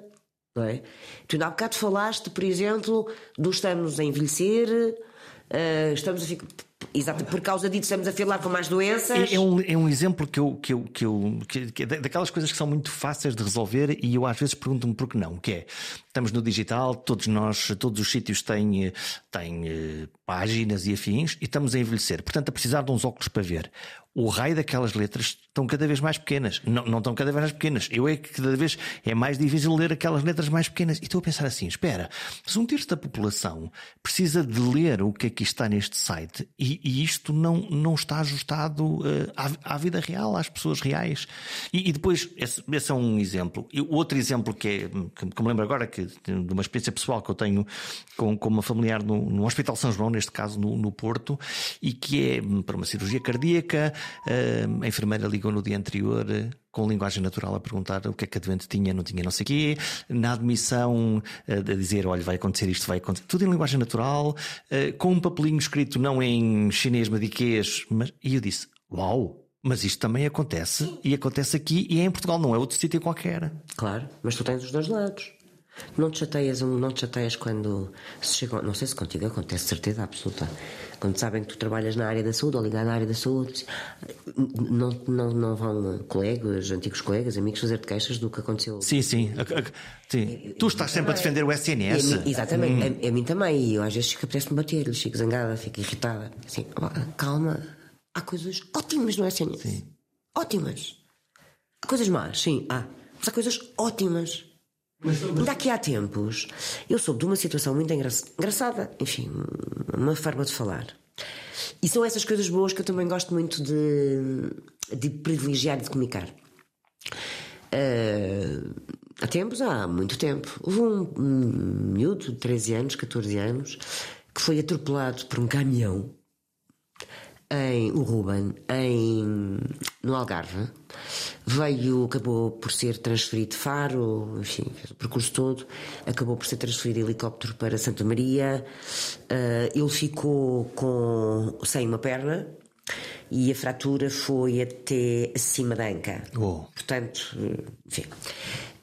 Não é? Tu ainda há bocado falaste, por exemplo, do estamos a envelhecer, uh, estamos a ficar Exato, por causa disso estamos a filar com mais doenças. É, é, um, é um exemplo que eu, que eu, que eu que, que, daquelas coisas que são muito fáceis de resolver e eu às vezes pergunto-me por que não, que é estamos no digital, todos nós, todos os sítios têm, têm uh, páginas e afins e estamos a envelhecer, portanto a precisar de uns óculos para ver. O raio daquelas letras estão cada vez mais pequenas. Não, não estão cada vez mais pequenas. Eu é que cada vez é mais difícil ler aquelas letras mais pequenas. E estou a pensar assim: espera, se um terço da população precisa de ler o que aqui está neste site e, e isto não, não está ajustado uh, à, à, vida real, às pessoas reais. E, e depois, esse, esse, é um exemplo. E outro exemplo que, é, que, que, me lembro agora, que, de uma experiência pessoal que eu tenho com, com uma familiar no, no Hospital São João, neste caso no, no Porto, e que é para uma cirurgia cardíaca. A enfermeira ligou no dia anterior com linguagem natural a perguntar o que é que a doente tinha, não tinha, não sei o quê, na admissão a dizer, olha, vai acontecer isto, vai acontecer, tudo em linguagem natural, com um papelinho escrito não em chinês, madiquês, mas e eu disse, uau, mas isto também acontece e acontece aqui e é em Portugal, não é outro sítio qualquer. Claro, mas tu tens os dois lados. Não te chateias, não te chateias quando se chegam. Não sei se contigo acontece, certeza absoluta. Quando sabem que tu trabalhas na área da saúde ou ligado à área da saúde, não, não, não vão colegas, antigos colegas, amigos fazer-te queixas do que aconteceu. Sim, sim. sim. Tu estás sempre a defender o SNS. A mim, exatamente, hum. a, a, mim também. E eu às vezes fico, apetece-me bater, fico zangada, fico irritada. Assim, calma, há coisas ótimas no SNS. Sim. Ótimas. Há coisas más, sim, há. Mas há coisas ótimas. Ainda aqui há tempos, eu soube de uma situação muito engra engraçada, enfim, uma forma de falar. E são essas coisas boas que eu também gosto muito de, de privilegiar e de comunicar. Uh, há tempos, há muito tempo, houve um miúdo de 13 anos, 14 anos, que foi atropelado por um caminhão em o Ruben em no Algarve. Veio acabou por ser transferido de Faro enfim fez o percurso todo. Acabou por ser transferido de helicóptero para Santa Maria. Uh, ele ficou com sem uma perna e a fratura foi até acima da anca. Oh. portanto enfim.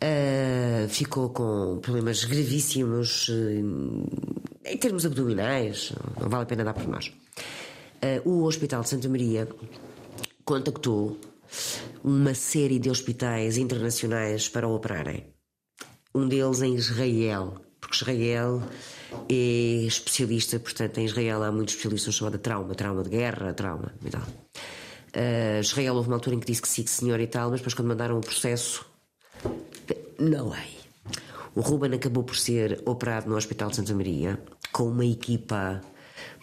Uh, ficou com problemas gravíssimos uh, em termos abdominais não vale a pena dar por nós Uh, o Hospital de Santa Maria contactou uma série de hospitais internacionais para operarem. Um deles em Israel, porque Israel é especialista, portanto, em Israel há muitos especialistas chamada trauma, trauma de guerra, trauma e tal. Uh, Israel houve uma altura em que disse que sim, que senhor e tal, mas depois quando mandaram o processo, não way. O Ruben acabou por ser operado no Hospital de Santa Maria com uma equipa,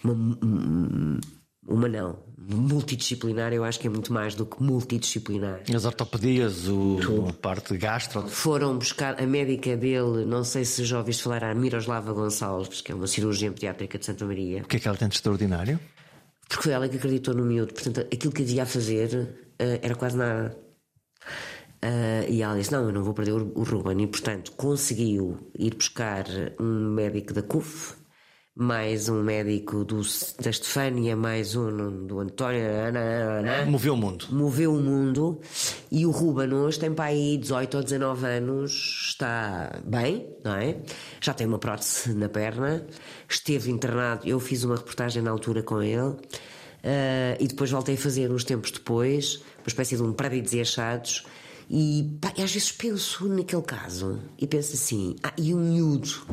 uma, uma não. Multidisciplinar eu acho que é muito mais do que multidisciplinar. As ortopedias, o, parte gastro. Foram buscar a médica dele, não sei se já ouviste falar, a Miroslava Gonçalves, que é uma cirurgiã pediátrica de Santa Maria. O que é que ela tem de extraordinário? Porque foi ela que acreditou no miúdo. Portanto, aquilo que havia a fazer uh, era quase nada. Uh, e ela disse: Não, eu não vou perder o, o Ruben. E, portanto, conseguiu ir buscar um médico da CUF mais um médico do, da Estefânia, mais um do António. Moveu o mundo. Moveu o mundo. E o Ruben hoje tem para aí 18 ou 19 anos, está bem, não é? Já tem uma prótese na perna, esteve internado. Eu fiz uma reportagem na altura com ele. Uh, e depois voltei a fazer uns tempos depois, uma espécie de um prédio de achados. E, pá, e às vezes penso naquele caso e penso assim: ah, e um miúdo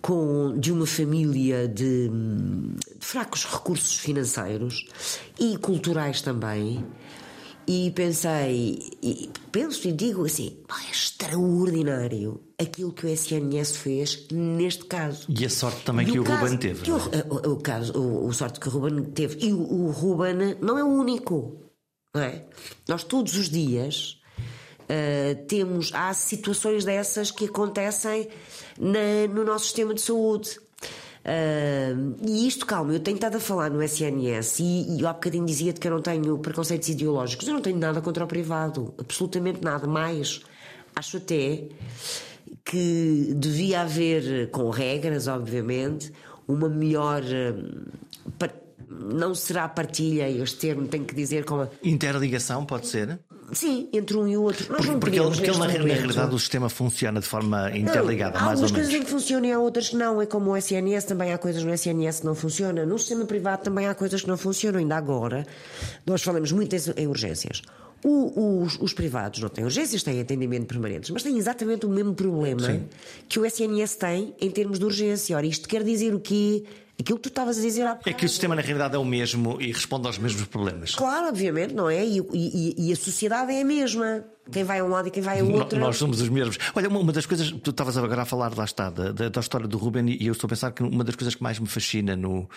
com, de uma família de, de fracos recursos financeiros e culturais também. E pensei, e penso e digo assim: é extraordinário aquilo que o SNS fez neste caso. E a sorte também e que o, caso, Ruben teve. É? o, o, caso, o, o sorte que o Ruben teve. E o, o Ruben não é o único. Não é? Nós todos os dias Uh, temos, há situações dessas que acontecem na, no nosso sistema de saúde. Uh, e isto, calma, eu tenho estado a falar no SNS e, e há bocadinho dizia-te que eu não tenho preconceitos ideológicos. Eu não tenho nada contra o privado, absolutamente nada. Mais, acho até que devia haver, com regras, obviamente, uma melhor. Não será partilha, este termo tem que dizer como. Interligação, pode ser? Sim, entre um e o outro. Nós porque, porque, ele, porque ele, na, na, realidade o sistema funciona de forma interligada, não, mais ou menos. Há coisas em que funcionam e há outras que não. É como o SNS, também há coisas no SNS que não funcionam. No sistema privado também há coisas que não funcionam. Ainda agora, nós falamos muito em urgências. O, os, os, privados não têm urgências, têm atendimento permanentes, mas têm exatamente o mesmo problema Sim. que o SNS tem em termos de urgência. Ora, isto quer dizer o quê? Aquilo que tu estavas a dizer há bocado. É que o sistema na realidade é o mesmo e responde aos mesmos problemas. Claro, obviamente, não é? E, e, e a sociedade é a mesma. Quem vai a um lado e quem vai a outro. Nós somos os mesmos. Olha, uma, das coisas, tu estavas agora a falar, lá está, da, da, história do Ruben, e eu estou a pensar que uma das coisas que mais me fascina no,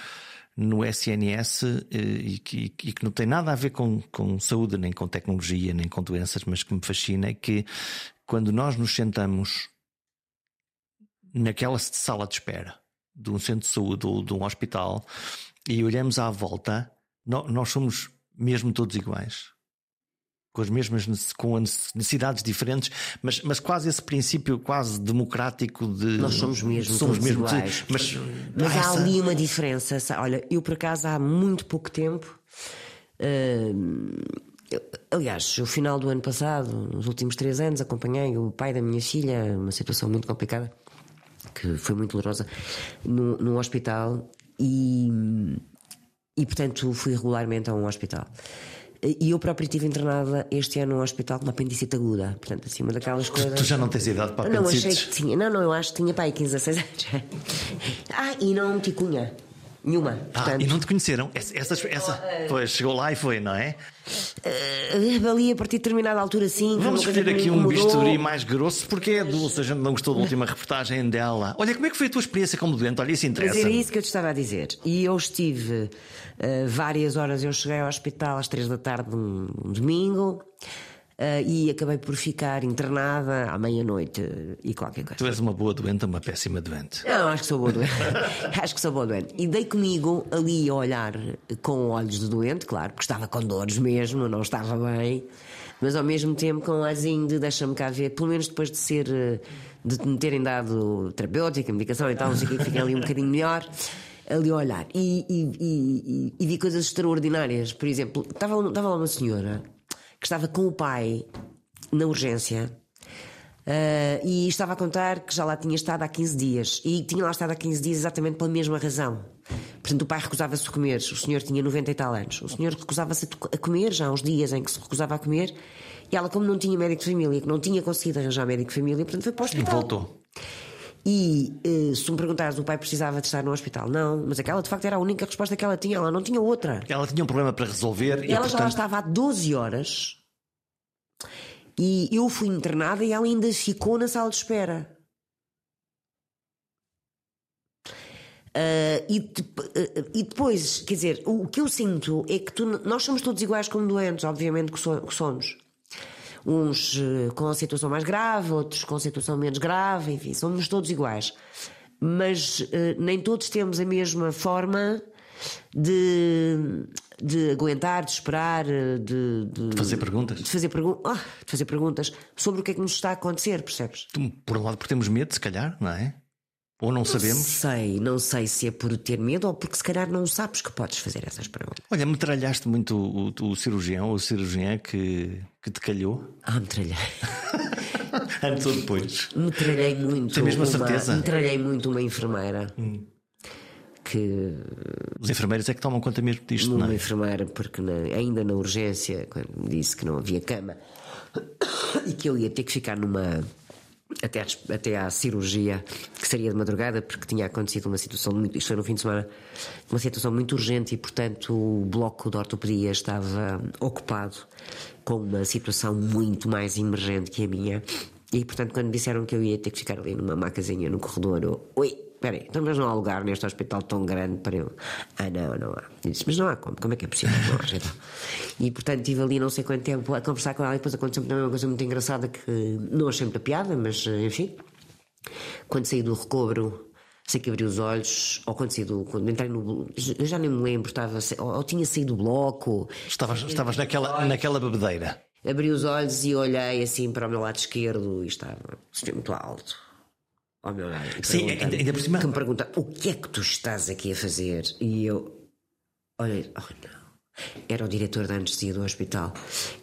no SNS eh, e que, e que não tem nada a ver com, com saúde, nem com tecnologia, nem com doenças, mas que me fascina é que quando nós nos sentamos naquela sala de espera de um centro de saúde ou de um hospital e olhamos à volta, nós somos mesmo todos iguais. Com as mesmas com necessidades diferentes, mas, mas quase esse princípio quase democrático de nós somos mesmo somos mesmo iguais. mas, mas há essa... ali uma diferença. Olha, eu por acaso há muito pouco tempo uh, Aliás, o final do ano passado, nos últimos três anos, acompanhei o pai da minha filha, uma situação muito complicada que foi muito dolorosa, no, no hospital e, e, portanto, fui regularmente a um hospital. E eu próprio estive internada este ano num hospital com uma apendicite aguda. Portanto, assim, uma daquelas coisas. Tu já não tens idade para apendicites? Não, achei que tinha. Não, não, eu acho que tinha aí 15 a 6 anos. ah, e não meti cunha. Nenhuma. Portanto... Ah, e não te conheceram? Essa, essa, essa... Pois, chegou lá e foi, não é? Uh, ali a partir de determinada altura, sim. Vamos escolher aqui um bisturi mais grosso, porque é Dulce, a gente não gostou da última reportagem dela. Olha, como é que foi a tua experiência como doente? Olha, isso interessa. Mas era isso que eu te estava a dizer. E eu estive uh, várias horas, eu cheguei ao hospital às três da tarde um, um domingo. Uh, e acabei por ficar internada à meia-noite e qualquer coisa. Tu és uma boa doente ou uma péssima doente? Não, acho que sou boa doente. acho que sou boa doente. E dei comigo ali a olhar com olhos de doente, claro, porque estava com dores mesmo, não estava bem, mas ao mesmo tempo com um arzinho de deixa-me cá ver, pelo menos depois de ser. de me terem dado terapêutica, medicação e tal, não sei o que, fiquei ali um bocadinho melhor ali a olhar e, e, e, e, vi coisas extraordinárias. Por exemplo, estava, estava lá uma senhora que estava com o pai na urgência uh, e estava a contar que já lá tinha estado há 15 dias e tinha lá estado há 15 dias exatamente pela mesma razão. Portanto, o pai recusava-se a comer, o senhor tinha 90 e tal anos. O senhor recusava-se a comer já há uns dias em que se recusava a comer e ela, como não tinha médico de família, que não tinha conseguido arranjar médico de família, portanto foi para o hospital. E voltou. E uh, se me perguntares, o pai precisava de estar no hospital? Não, mas aquela de facto era a única resposta que ela tinha, ela não tinha outra. Ela tinha um problema para resolver e ela portanto... já lá estava há 12 horas e eu fui internada e ela ainda ficou na sala de espera. Uh, e, uh, e, depois, quer dizer, o, o, que eu sinto é que tu, nós somos todos iguais como doentes, obviamente que, so, que somos uns eh, com a situação mais grave, outros com a situação menos grave, enfim, somos todos iguais. Mas uh, nem todos temos a mesma forma de, de aguentar, de esperar, eh, de, de fazer perguntas. De fazer, pergu oh, de fazer perguntas sobre o que é que nos está a acontecer, percebes? Por um lado, porque temos medo, se calhar, não é? Ou não, não sabemos? sei, não sei se é por ter medo ou porque se calhar não sabes que podes fazer essas perguntas. Olha, metralhaste muito o, o, o cirurgião ou a cirurgiã que, que te calhou? Ah, metralhei. Antes ou depois? Metralhei muito. Tem mesmo a certeza? Metralhei muito uma enfermeira. Hum. Que... Os enfermeiros é que tomam conta mesmo disto, uma não é? Uma enfermeira, porque na, ainda na urgência, quando me disse que não havia cama e que eu ia ter que ficar numa até, até à cirurgia, que seria de madrugada, porque tinha acontecido uma situação muito. Isto foi no fim de semana, uma situação muito urgente e, portanto, o bloco de ortopedia estava ocupado com uma situação muito mais emergente que a minha. E, portanto, quando disseram que eu ia ter que ficar ali numa macazinha no corredor, eu. Oi! Espera aí, então mas não há lugar neste hospital tão grande para eu. Ah, não, não há. Eu disse, mas não há como, como é que é possível? Não há, então. E portanto estive ali não sei quanto tempo a conversar com ela e depois aconteceu também uma coisa muito engraçada que não achei muita piada, mas enfim. Quando saí do recobro, sei que abri os olhos, ou quando saí do. Quando entrei no. Eu já nem me lembro, estava. Ou, ou tinha saído do bloco. Estavas, estavas naquela, naquela bebedeira. Abri os olhos e olhei assim para o meu lado esquerdo e estava. muito alto ao meu lado. Sim, ainda, ainda por cima. Que me pergunta o que é que tu estás aqui a fazer? E eu olhei, oh não. Era o diretor da anestesia do hospital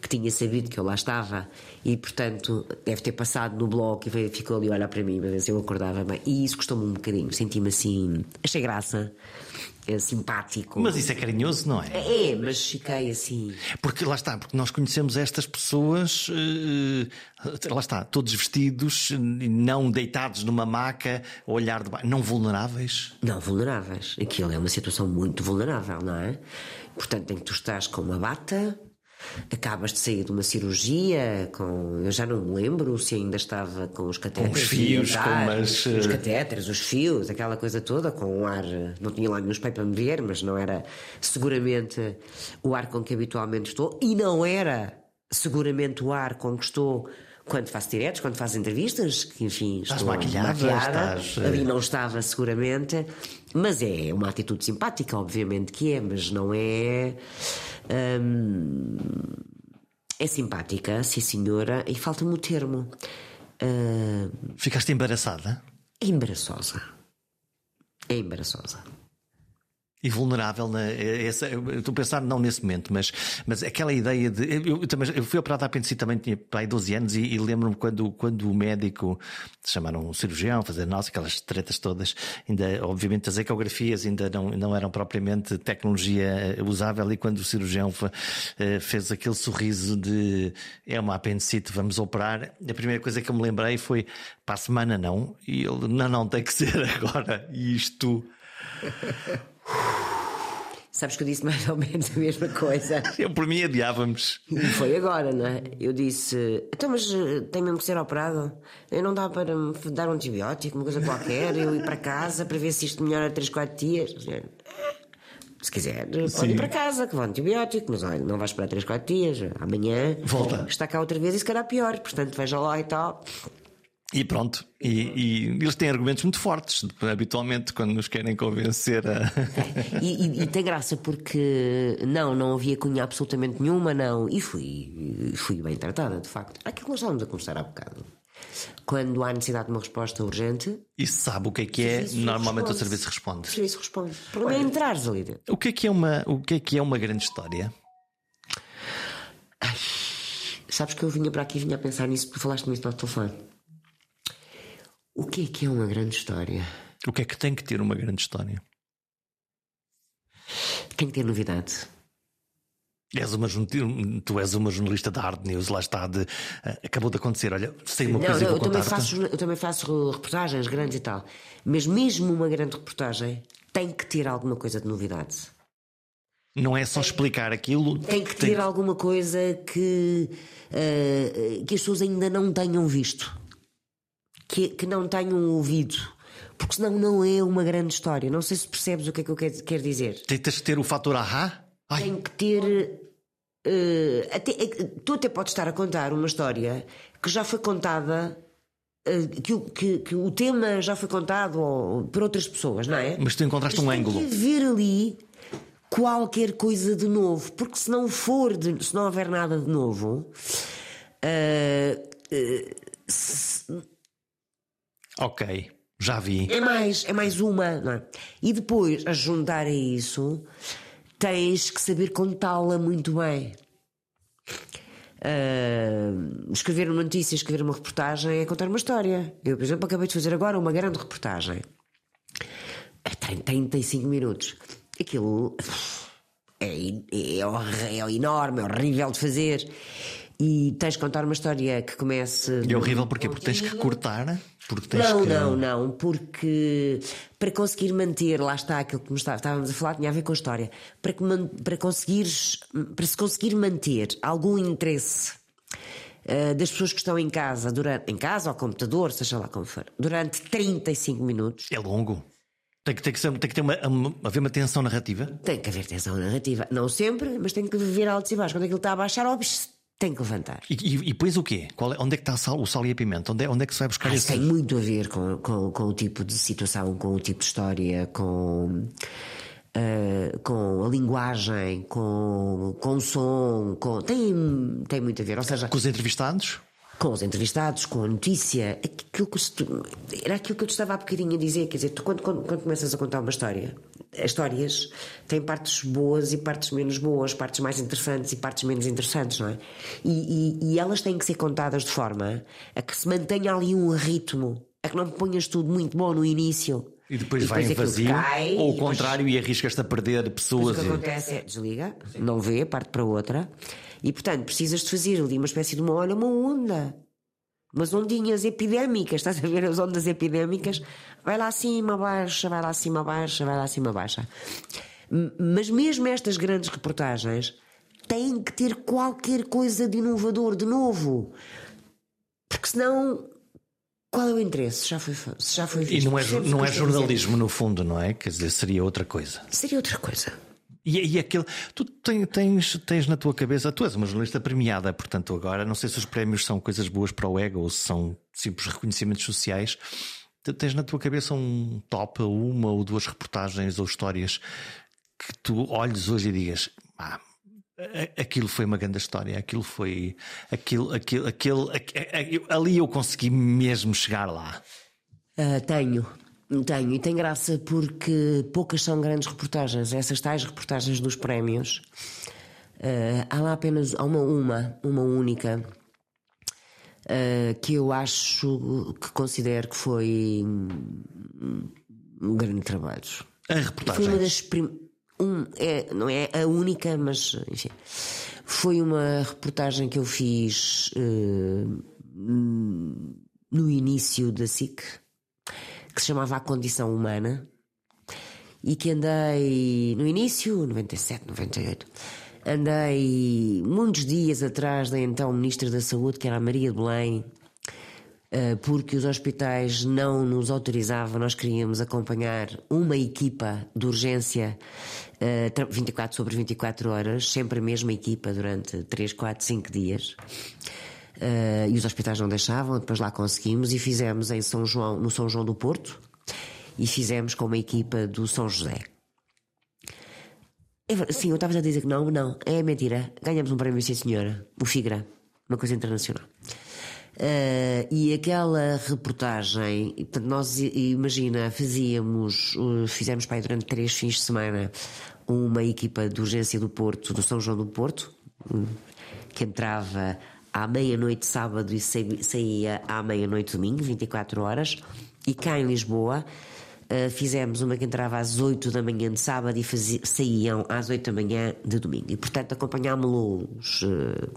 que tinha sabido que eu lá estava e, portanto, deve ter passado no bloco e veio, ficou ali a olhar para mim para ver se eu acordava bem. E isso custou-me um bocadinho. Senti-me assim. Achei graça é simpático. Mas isso é carinhoso, não é? É, mas fiquei assim. Porque lá está, porque nós conhecemos estas pessoas, uh, lá está, todos vestidos, não deitados numa maca, olhar de baixo, não vulneráveis. Não vulneráveis. Aquilo é uma situação muito vulnerável, não é? Portanto, em que tu estás com uma bata, Acabas de sair de uma cirurgia com. Eu já não me lembro se ainda estava com os catéteres. Com os fios, com umas. Os eh, catéteres, os fios, aquela coisa toda, com o ar. Não tinha lá nenhum espelho para me ver, mas não era seguramente o ar com que habitualmente estou. E não era seguramente o ar com que estou quando faço diretos, quando faço entrevistas, que enfim, estás estou maquilhada, maquilhada. Estás... ali não estava seguramente, mas é uma atitude simpática, obviamente que é, mas não é. Hum, é simpática, sim senhora, e falta-me o termo. Hum, Ficaste embaraçada? É embaraçosa. É embaraçosa e vulnerável na, essa, eu estou a pensar não nesse momento, mas, mas aquela ideia de eu, eu, eu fui operado a apendicite também tinha pai 12 anos e, e lembro-me quando, quando o médico chamaram um cirurgião fazer nós aquelas tretas todas, ainda obviamente as ecografias ainda não, não eram propriamente tecnologia usável e quando o cirurgião eh, fez aquele sorriso de é uma apendicite, vamos operar, a primeira coisa que eu me lembrei foi para a semana não, e ele não, não tem que ser agora, e isto Sabes que eu disse mais ou menos a mesma coisa. Eu, por mim, adiávamos. E foi agora, não é? Eu disse: então, mas eh, tem mesmo que ser operado? Eu não dá para me dar um antibiótico, uma coisa qualquer, eu ir para casa para ver se isto melhora 3, 4 dias. Se quiser, pode ir para casa, que vá antibiótico, mas olha, não vais esperar 3, 4 dias, amanhã Volta. está cá outra vez e se calhar pior, portanto veja lá e tal. E pronto, e, e eles têm argumentos muito fortes, habitualmente, quando nos querem convencer a. E, e- e tem graça porque não, não havia cunha absolutamente nenhuma, não. E fui, fui bem tratada, de facto. Aquilo que nós estávamos a conversar há bocado. Quando há necessidade de uma resposta urgente, E sabe o que é que é? serviço Normalmente o responde. serviço o responde. serviço responde. O problema é entrares ali. O que é que é uma, o que é, que é uma grande história? Sabes que eu vinha para aqui e vinha a pensar nisso porque falaste nisso no telefone. O que é que é uma grande história? O que é que tem que ter uma grande história? Tem que ter novidade. És uma, tu és uma jornalista da Hard News, lá está, de, eh, acabou de acontecer. Olha, sei uma Não, coisa não, eu também, faço, eu também faço reportagens grandes e tal. Mas mesmo uma grande reportagem tem que ter alguma coisa de novidade. Não é só explicar aquilo. Tem que ter alguma coisa que, eh, que as pessoas ainda não tenham visto, que, que não tenham ouvido, porque senão não é uma grande história. Não sei se percebes o que é que eu quero, dizer. Tens de ter o fator ahá. Ai, Tem que ter. eh, até- eh, tu até podes estar a contar uma história que já foi contada. eh, que, o- que- que o tema já foi contado ou, por outras pessoas, não é? mas tu encontraste um Mas tem ângulo. que haver ali qualquer coisa de novo, porque se não for, de- se não houver nada de novo, ah, Ok, já vi. é mais, é mais uma, é? E depois, a juntar a isso, tens que saber contá-la muito bem. Ah, escrever uma notícia, escrever uma reportagem é contar uma história. Eu, por exemplo, acabei de fazer agora uma grande reportagem. Tem 35 minutos. Aquilo é, é, horr- é enorme, é horrível de fazer. E tens de contar uma história que comece. E é horrível porquê? Porque tens que cortar. Porque tens Não, que... não, não, porque para conseguir manter, lá está aquilo que estávamos a falar, tinha a ver com a história. Para, que para conseguires, para se conseguir manter algum interesse eh, das pessoas que estão em casa, durante, em casa, ao computador, seja lá como for, durante 35 minutos, É longo. Tem que, tem que, ser, tem que ter uma, uma- haver uma tensão narrativa. tem que haver tensão narrativa. Não sempre, mas tem que haver altos e baixos. Quando aquilo está a baixar, óbvio, tem que levantar. E, e, e depois o quê? Qual é- onde é que está o sal, o sal e a pimenta? Onde é, onde é que se vai buscar Ah, esse? isso tem muito a ver com, com, com o tipo de situação, com o tipo de história, com, ah, com a linguagem, com, com o som, com, tem, tem muito a ver. Ou seja, Com os entrevistados? Com os entrevistados, com a notícia, aquilo que se- era aquilo que eu te estava há bocadinho a dizer. Quer dizer, tu quando, quando, quando começas a contar uma história, as histórias têm partes boas e partes menos boas, partes mais interessantes e partes menos interessantes, não é? E, e- e elas têm que ser contadas de forma a que se mantenha ali um ritmo, a que não ponhas tudo muito bom no início. E depois, vai em vazio? cai, ou e o depois- contrário e arriscas-te a perder pessoas? o que e- acontece é desliga, não vê, parte para outra, e portanto precisas de fazer ali uma espécie de uma, olha, uma onda. Umas ondinhas epidémicas, estás a ver as ondas epidémicas? Vai lá acima, baixa, vai lá acima, baixa, vai lá acima, baixa. Mas mesmo estas grandes reportagens têm que ter qualquer coisa de inovador, de novo. Porque senão, qual é o interesse? Já foi, já foi E visto. não é, não é jornalismo, no fundo, não é? Quer dizer, seria outra coisa. Seria outra coisa. E, e aquele. Tu ten- tens, tens na tua cabeça. Tu és uma jornalista premiada, portanto, agora. Não sei se os prémios são coisas boas para o ego ou se são simples reconhecimentos sociais. Tu tens na tua cabeça um top, uma ou duas reportagens ou histórias que tu olhes hoje e digas. Ah, aquilo foi uma grande história, aquilo foi. Aquilo, aquilo, aquele, ali eu consegui mesmo chegar lá. Ah, tenho, tenho, e tem graça porque poucas são grandes reportagens. Essas tais reportagens dos prémios, ah, há lá apenas há uma, uma, uma única, ah, que eu acho que considero que foi um, grande trabalho. A Foi reportagem. uma das prim... um, é, não é a única, mas enfim. Foi uma reportagem que eu fiz hum, no início da SIC, que se chamava A Condição Humana, e que andei no início, 97, 98. Andei muitos dias atrás da então Ministra da Saúde, que era a Maria de Belém, Uh, porque os hospitais não nos autorizavam, nós queríamos acompanhar uma equipa de urgência uh, 24 sobre 24 horas, sempre a mesma equipa durante 3, 4, 5 dias. Uh, e os hospitais não deixavam, depois lá conseguimos e fizemos em São João, no São João do Porto e fizemos com uma equipa do São José. É sim, eu estava a dizer que não, não, é mentira. Ganhamos um prémio, sim senhora, o FIGRA, uma coisa internacional. Uh, e aquela reportagem, nós imagina, fazíamos, uh, fizemos para aí durante três fins de semana uma equipa de urgência do Porto, do São João do Porto, um, que entrava à meia-noite sábado e saía à meia-noite domingo, 24 horas, e cá em Lisboa uh, fizemos uma que entrava às 8 da manhã de sábado e fazia, saíam às 8 da manhã de domingo. E portanto acompanhámos-los. Uh,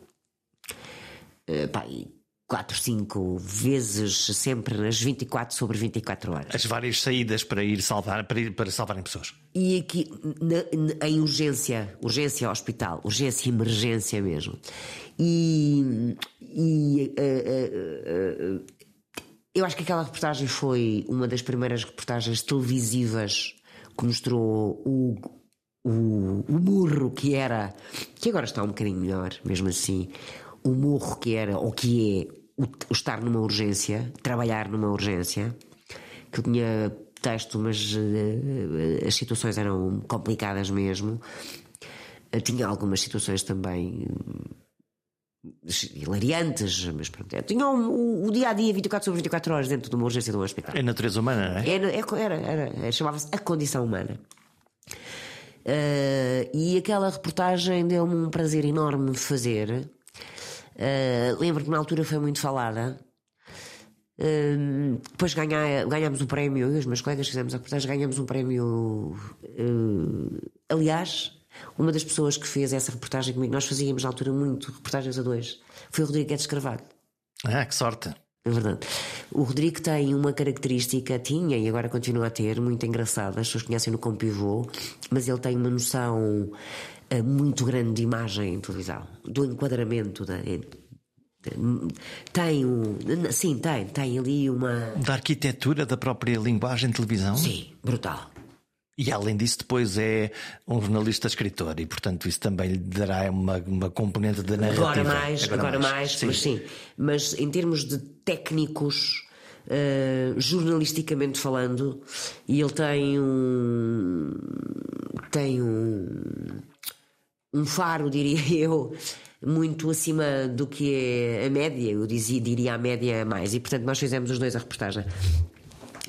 uh, quatro, cinco vezes, sempre nas 24 sobre 24 horas. As várias saídas para ir salvar, para, ir, para salvarem pessoas. E aqui, na, na, em urgência, urgência hospital, urgência emergência mesmo. E, e uh, uh, uh, eu acho que aquela reportagem foi uma das primeiras reportagens televisivas que mostrou o, o, o que era, que agora está um bocadinho melhor, mesmo assim, o morro que era, ou que é o, o estar numa urgência, trabalhar numa urgência, que eu tinha texto, mas uh, as situações eram complicadas mesmo. Uh, tinha algumas situações também hilariantes, mas pronto. É, tinha o, o, dia a dia 24 sobre 24 horas dentro de uma urgência de um hospital. É natureza humana, não é? Era, era, era, era chamava-se A Condição Humana. E aquela reportagem deu-me um prazer enorme fazer Uh, lembro que na altura foi muito falada. Uh, depois ganhámos o prémio, eu e os meus colegas fizemos a reportagem, ganhamos um prémio. Uh, aliás, uma das pessoas que fez essa reportagem comigo, nós fazíamos na altura muito reportagens a dois, foi o Rodrigo Guedes Carvalho. Ah, que sorte! É verdade. O Rodrigo tem uma característica, tinha e agora continua a ter, muito engraçada, as pessoas conhecem-no como pivô, mas ele tem uma noção muito grande de imagem em televisão, do enquadramento da. Tem um. Sim, tem. Tem ali uma. Da arquitetura da própria linguagem de televisão? Sim, brutal. E além disso, depois é um jornalista escritor e, portanto, isso também lhe dará uma, uma componente de narrativa. Agora mais, agora, agora mais, mais sim. mas sim. Mas em termos de técnicos, uh, jornalisticamente falando, e ele tem um. tem um um faro, diria eu, muito acima do que é a média, eu dizia, diria a média mais. E portanto nós fizemos os dois a reportagem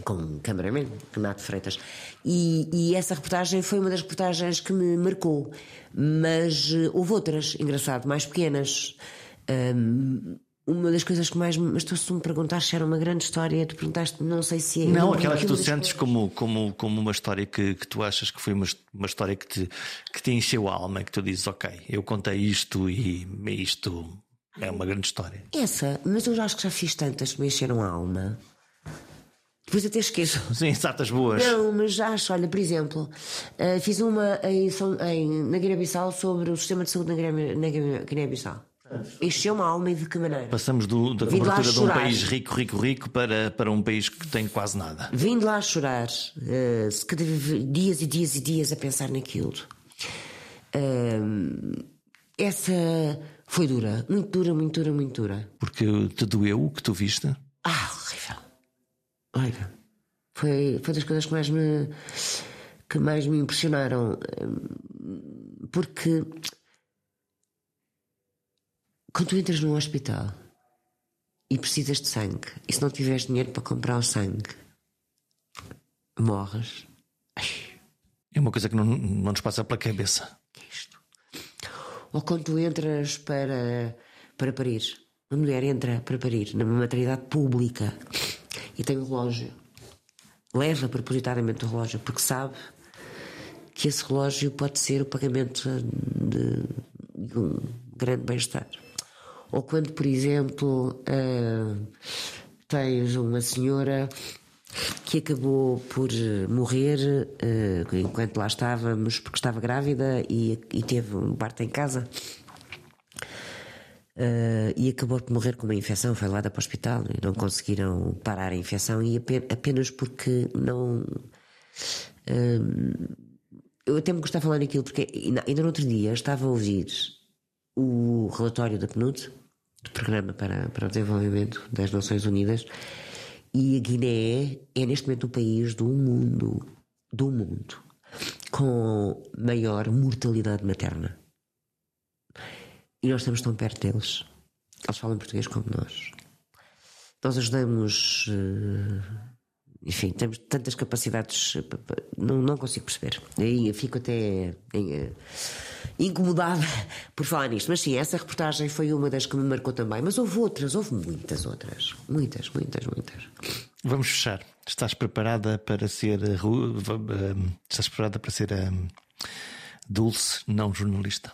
com o cameraman, Renato Freitas. E, e, essa reportagem foi uma das reportagens que me marcou. Mas uh, houve outras, engraçado, mais pequenas. Um, uma das coisas que mais. Mas tu, se me perguntaste se era uma grande história, tu perguntaste, não sei se é. Não, aquela que tu sentes como, como, como uma história que, que tu achas que foi uma, uma história que te, que te encheu a alma, que tu dizes, ok, eu contei isto e isto é uma grande história. Essa, mas eu já acho que já fiz tantas que me encheram a alma. Depois até esqueço. Sim, certas boas. Não, mas já acho, olha, por exemplo, uh, fiz uma em, em, na Guiné-Bissau sobre o sistema de saúde na Guiné-Bissau. Encheu-me a alma e de que maneira? Passamos do, da cobertura de um país rico, rico, rico para, para um país que tem quase nada. Vim de lá chorar, uh, dias e dias e dias a pensar naquilo. Uh, essa foi dura, muito dura, muito dura, muito dura. Porque te doeu o que tu viste? Ah, horrível. Horrível. Foi, foi das coisas que mais me, que mais me impressionaram. Porque quando tu entras num hospital e precisas de sangue, e se não tiveres dinheiro para comprar o sangue, morres. É uma coisa que não, não nos passa pela cabeça. Que é isto? Ou quando tu entras para, para parir, uma mulher entra para parir numa maternidade pública e tem um relógio, leva propositadamente o relógio porque sabe que esse relógio pode ser o pagamento de, de um grande bem-estar. Ou quando, por exemplo, uh, tens uma senhora que acabou por morrer uh, enquanto lá estávamos, porque estava grávida e, e teve um parto em casa. Uh, e acabou por morrer com uma infecção, foi levada para o hospital e não conseguiram parar a infecção e apenas porque não. Uh, eu até me gostava de falar naquilo, porque ainda no outro dia estava a ouvir o relatório da PNUD, do Programa para, para o Desenvolvimento das Nações Unidas, e a Guiné é neste momento o país do mundo, do mundo, com maior mortalidade materna. E nós estamos tão perto deles. Eles falam português como nós. Nós ajudamos. Uh, enfim, temos tantas capacidades. Não, não consigo perceber. Aí fico até uh, incomodada por falar nisto. Mas sim, essa reportagem foi uma das que me marcou também. Mas houve outras, houve muitas outras. Muitas, muitas, muitas. Vamos fechar. Estás preparada para ser. Uh, estás preparada para ser dulce, não jornalista?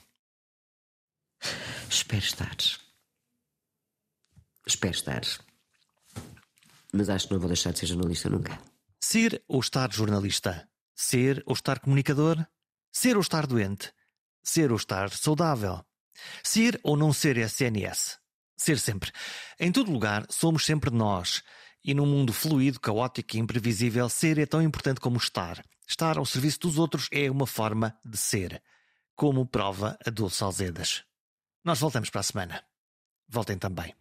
Espero estar. Espero estar. Mas acho que não vou deixar de ser jornalista nunca. Ser ou estar jornalista? Ser ou estar comunicador? Ser ou estar doente? Ser ou estar saudável? Ser ou não ser SNS? Ser sempre. Em todo lugar, somos sempre nós. E num mundo fluido, caótico e imprevisível, ser é tão importante como estar. Estar ao serviço dos outros é uma forma de ser. Como prova a Dulce Alzedas. Nós voltamos para a semana. Voltem também.